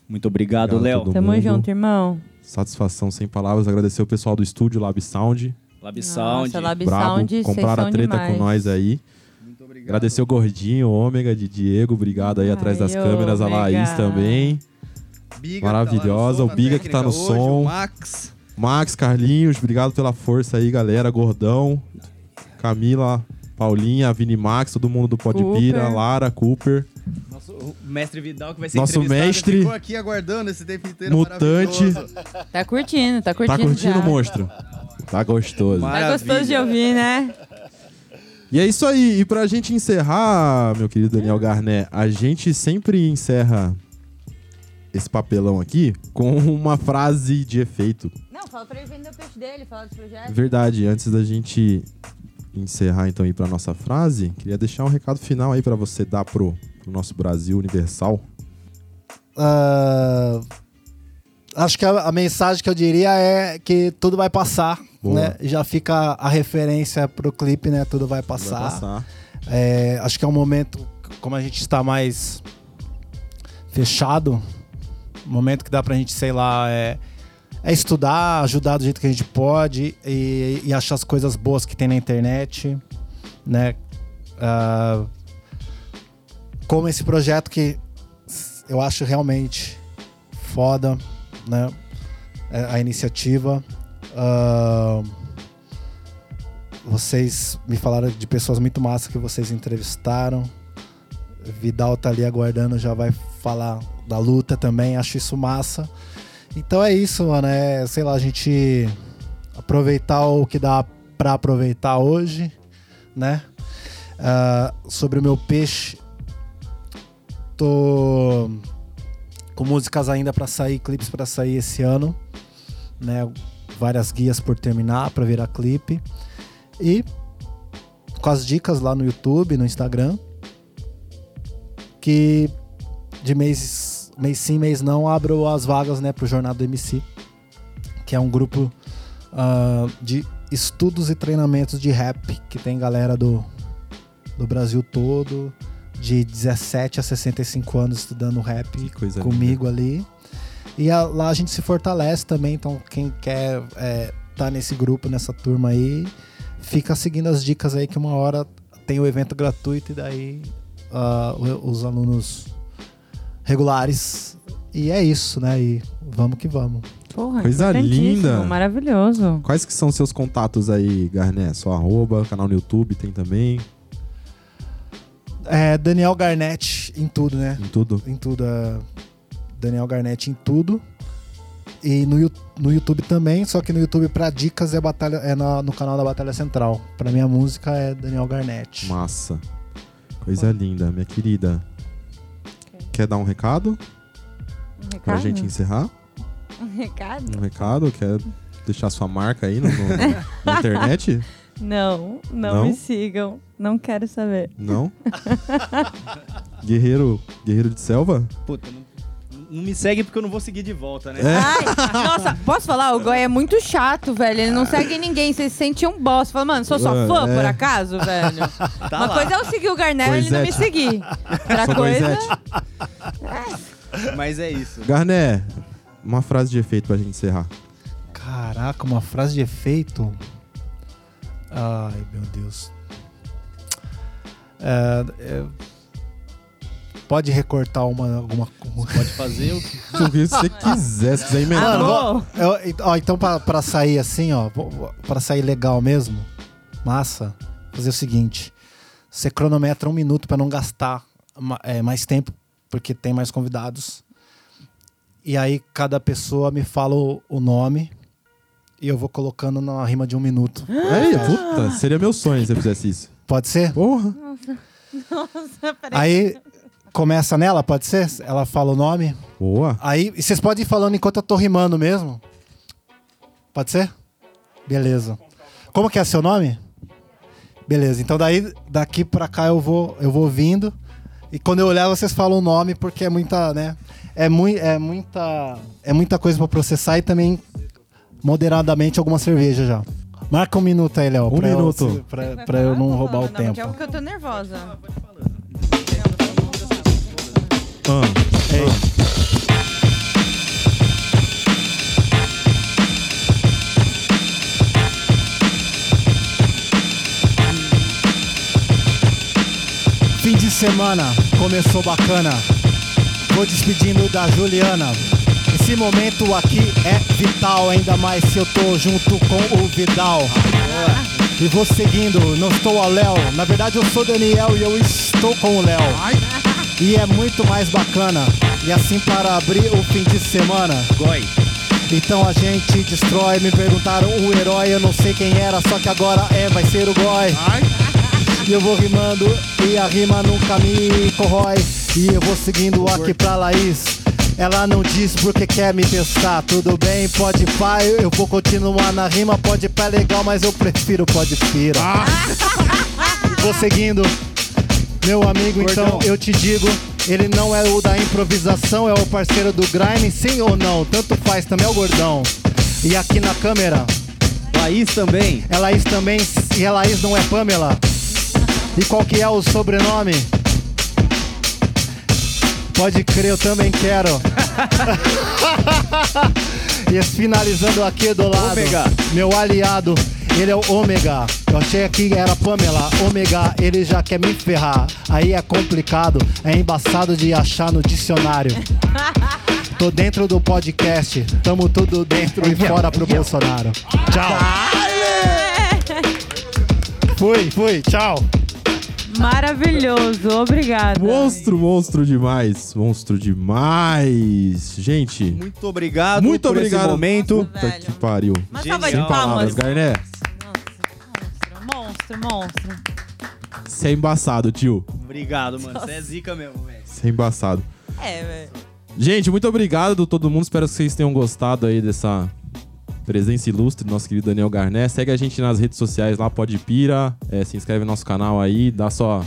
Speaker 5: Muito obrigado,
Speaker 1: a
Speaker 5: Léo.
Speaker 2: Tamo
Speaker 1: mundo.
Speaker 2: junto, irmão.
Speaker 1: Satisfação sem palavras. Agradecer o pessoal do estúdio Lab Sound.
Speaker 5: Lab Sound.
Speaker 2: Nossa, Lab
Speaker 1: Brabo,
Speaker 2: Sound,
Speaker 1: compraram a treta
Speaker 2: demais.
Speaker 1: com nós aí.
Speaker 3: Muito obrigado.
Speaker 1: Agradecer o Gordinho, Ômega de Diego. Obrigado aí
Speaker 2: Ai,
Speaker 1: atrás das câmeras. A
Speaker 2: Ômega.
Speaker 1: Laís também.
Speaker 3: Biga,
Speaker 1: Maravilhosa,
Speaker 3: tá no som,
Speaker 1: o Biga que tá no
Speaker 3: hoje,
Speaker 1: som.
Speaker 3: o Max.
Speaker 1: Max, Carlinhos, obrigado pela força aí, galera. Gordão, Camila, Paulinha, Vini Max, todo mundo do Pode Pira,
Speaker 2: Cooper.
Speaker 1: Lara, Cooper,
Speaker 5: Nosso o mestre Vidal que vai ser
Speaker 1: Nosso mestre.
Speaker 3: Ficou aqui aguardando esse tempo inteiro
Speaker 1: Mutante.
Speaker 2: Tá curtindo, tá curtindo.
Speaker 1: Tá curtindo,
Speaker 2: já.
Speaker 1: monstro? Tá gostoso.
Speaker 3: Mas-
Speaker 2: Tá gostoso de
Speaker 3: Maravilha.
Speaker 2: ouvir, né?
Speaker 1: E é isso aí. E pra gente encerrar, meu querido Daniel Garnet, a gente sempre encerra esse papelão aqui com uma frase de efeito.
Speaker 2: Não, fala pra ele vender o peixe dele, fala dos projetos.
Speaker 1: Verdade, antes da gente encerrar então aí pra nossa frase, queria deixar um recado final aí pra você dar pro, pro nosso Brasil universal.
Speaker 4: Ah, acho que a, a mensagem que eu diria é que tudo vai passar,
Speaker 1: Boa.
Speaker 4: né? Já fica a referência pro clipe, né? Tudo vai
Speaker 1: Vai
Speaker 4: passar.
Speaker 1: passar.
Speaker 4: É, acho que é um momento, como a gente está mais fechado, momento que dá pra gente, sei lá, é, é estudar, ajudar do jeito que a gente pode e, e achar as coisas boas que tem na internet, né? Ah, como esse projeto que eu acho realmente foda, né? É, A iniciativa. Ah, vocês me falaram de pessoas muito massas que vocês entrevistaram. Vidal tá ali aguardando, já vai falar da luta também, acho isso massa. Então é isso, mano. É, sei lá, a gente aproveitar o que dá pra aproveitar hoje, né? Ah, sobre o meu peixe, tô com músicas ainda pra sair, clipes pra sair esse ano, né? Várias guias por terminar pra virar clipe. E com as dicas lá no YouTube, no Instagram. Que de mês, mês sim, mês não, abro as vagas né, pro Jornada do MC. Que é um grupo ah, de estudos e treinamentos de rap. Que tem galera do, do Brasil todo. De 17 a 65 anos estudando rap comigo ali. E a- lá a gente se fortalece também, então quem quer é, tá nesse grupo, nessa turma aí, fica seguindo as dicas aí que uma hora tem o evento gratuito e daí o- os alunos regulares. E é isso, né? E vamos que vamos.
Speaker 2: Porra,
Speaker 1: Coisa linda.
Speaker 2: Maravilhoso.
Speaker 1: Quais que são seus contatos aí, Garnet? Só arroba, canal no YouTube tem também,
Speaker 4: É, Daniel Garnett em tudo, né?
Speaker 1: em tudo.
Speaker 4: Em tudo. é, Daniel Garnett em tudo. E no, no YouTube também, só que no YouTube pra dicas é, batalha, é na- no canal da Batalha Central. Pra minha música é Daniel Garnett.
Speaker 1: Massa. Coisa linda, minha querida. Quer dar um recado
Speaker 2: Um
Speaker 1: pra
Speaker 2: recado?
Speaker 1: gente encerrar?
Speaker 2: Um recado?
Speaker 1: Um recado? Quer deixar sua marca aí no- no- na *laughs* internet?
Speaker 2: Não, não,
Speaker 1: Não?
Speaker 2: me sigam. Não quero saber.
Speaker 1: Não? Guerreiro, guerreiro de selva?
Speaker 5: Puta, não, não me segue porque eu não vou seguir de volta, né?
Speaker 1: É.
Speaker 2: Ai, nossa, posso falar? O Goi é muito chato, velho. Ele não segue ninguém. Você se sente um boss. Fala, mano, sou sua fã,
Speaker 1: É.
Speaker 2: por acaso, velho? *laughs*
Speaker 5: Tá
Speaker 2: Uma
Speaker 5: lá.
Speaker 2: coisa é eu seguir o Garnel e ele não me
Speaker 1: Coisete.
Speaker 2: seguir. Outra
Speaker 1: Sou
Speaker 2: coisa...
Speaker 1: Coisete.
Speaker 5: Mas é isso.
Speaker 1: Garné, uma frase de efeito pra gente encerrar.
Speaker 4: Caraca, uma frase de efeito. Ai, meu Deus. É, é, pode recortar uma, alguma coisa.
Speaker 5: Pode fazer o que. *laughs*
Speaker 1: Você *laughs* quiser, se quiser emendar.
Speaker 2: Amor,
Speaker 4: Eu- ó, então, pra, pra sair assim, ó, pra sair legal mesmo, massa, fazer o seguinte: você cronometra um minuto pra não gastar é, mais tempo, porque tem mais convidados. E aí, cada pessoa me fala o, o nome e eu vou colocando na rima de um minuto.
Speaker 1: Aí, puta, seria meu sonho se você fizesse isso.
Speaker 4: Pode ser?
Speaker 1: Porra. *laughs*
Speaker 4: Aí começa nela, pode ser? Ela fala o nome.
Speaker 1: Boa.
Speaker 4: Aí e vocês podem ir falando enquanto eu tô rimando mesmo. Pode ser? Beleza. Como que é seu nome? Beleza. Então daí daqui pra cá eu vou eu vou vindo e quando eu olhar vocês falam o nome porque é muita, né? É, mui, é muita é muita coisa pra processar e também moderadamente alguma cerveja já. Marca um minuto aí, Léo.
Speaker 1: Um
Speaker 4: pra eu-
Speaker 1: minuto.
Speaker 4: pra, pra eu não roubar o
Speaker 2: Não, porque é
Speaker 4: tempo.
Speaker 2: porque eu tô nervosa.
Speaker 1: Ah.
Speaker 4: Ei. Fim de semana começou bacana. Vou despedindo da Juliana. Esse momento aqui é vital, ainda mais se eu tô junto com o Vidal. E vou seguindo, não estou ao Léo. Na verdade eu sou Daniel e eu estou com o Léo. E é muito mais bacana. E assim para abrir o fim de semana.
Speaker 5: Goi.
Speaker 4: Então a gente destrói. Me perguntaram o herói, eu não sei quem era, só que agora é, vai ser o Goi. E eu vou rimando e a rima nunca me corrói. E eu vou seguindo aqui pra Laís. Ela não diz porque quer me testar. Tudo bem, pode pá, eu vou continuar na rima. Pode pá é legal, mas eu prefiro pode pira. E *laughs* vou seguindo. Meu amigo, então eu te digo, ele não é o da improvisação, é o parceiro do grime, sim ou não? Tanto faz, também é o gordão. E aqui na câmera,
Speaker 3: Laís também.
Speaker 4: é Laís também, e a Laís não é Pamela. E qual que é o sobrenome? Pode crer, eu também quero. *laughs* e finalizando aqui do lado,
Speaker 3: Ômega.
Speaker 4: meu aliado, ele é o Ômega. Eu achei que era Pamela, Ômega, ele já quer me ferrar. Aí é complicado, é embaçado de achar no dicionário. *laughs* Tô dentro do podcast, tamo tudo dentro e fora pro Bolsonaro. Tchau. Fui, fui, tchau.
Speaker 2: Maravilhoso, obrigada.
Speaker 1: Monstro, monstro demais. Monstro demais. Gente,
Speaker 3: Muito obrigado
Speaker 1: Muito
Speaker 3: por
Speaker 1: obrigado.
Speaker 3: esse momento.
Speaker 1: puta que pariu.
Speaker 5: Genial.
Speaker 2: salva de
Speaker 5: Sem
Speaker 1: Palavras,
Speaker 2: palmas.
Speaker 1: Garné.
Speaker 2: Monstro, monstro, monstro.
Speaker 1: Você é embaçado, tio.
Speaker 3: Obrigado, mano. Você é zica mesmo, velho.
Speaker 1: Você é embaçado.
Speaker 2: É, velho.
Speaker 1: Gente, muito obrigado a todo mundo. Espero que vocês tenham gostado aí dessa presença ilustre do nosso querido Daniel Garné. Segue a gente nas redes sociais lá, Pode Pira. É, se inscreve no nosso canal aí, dá sua,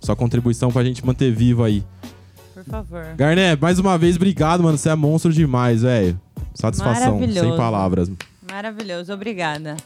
Speaker 1: sua contribuição pra gente manter vivo aí.
Speaker 2: Por favor.
Speaker 1: Garné, mais uma vez, obrigado, mano. Você é monstro demais, velho. Satisfação, sem palavras.
Speaker 2: Maravilhoso, obrigada.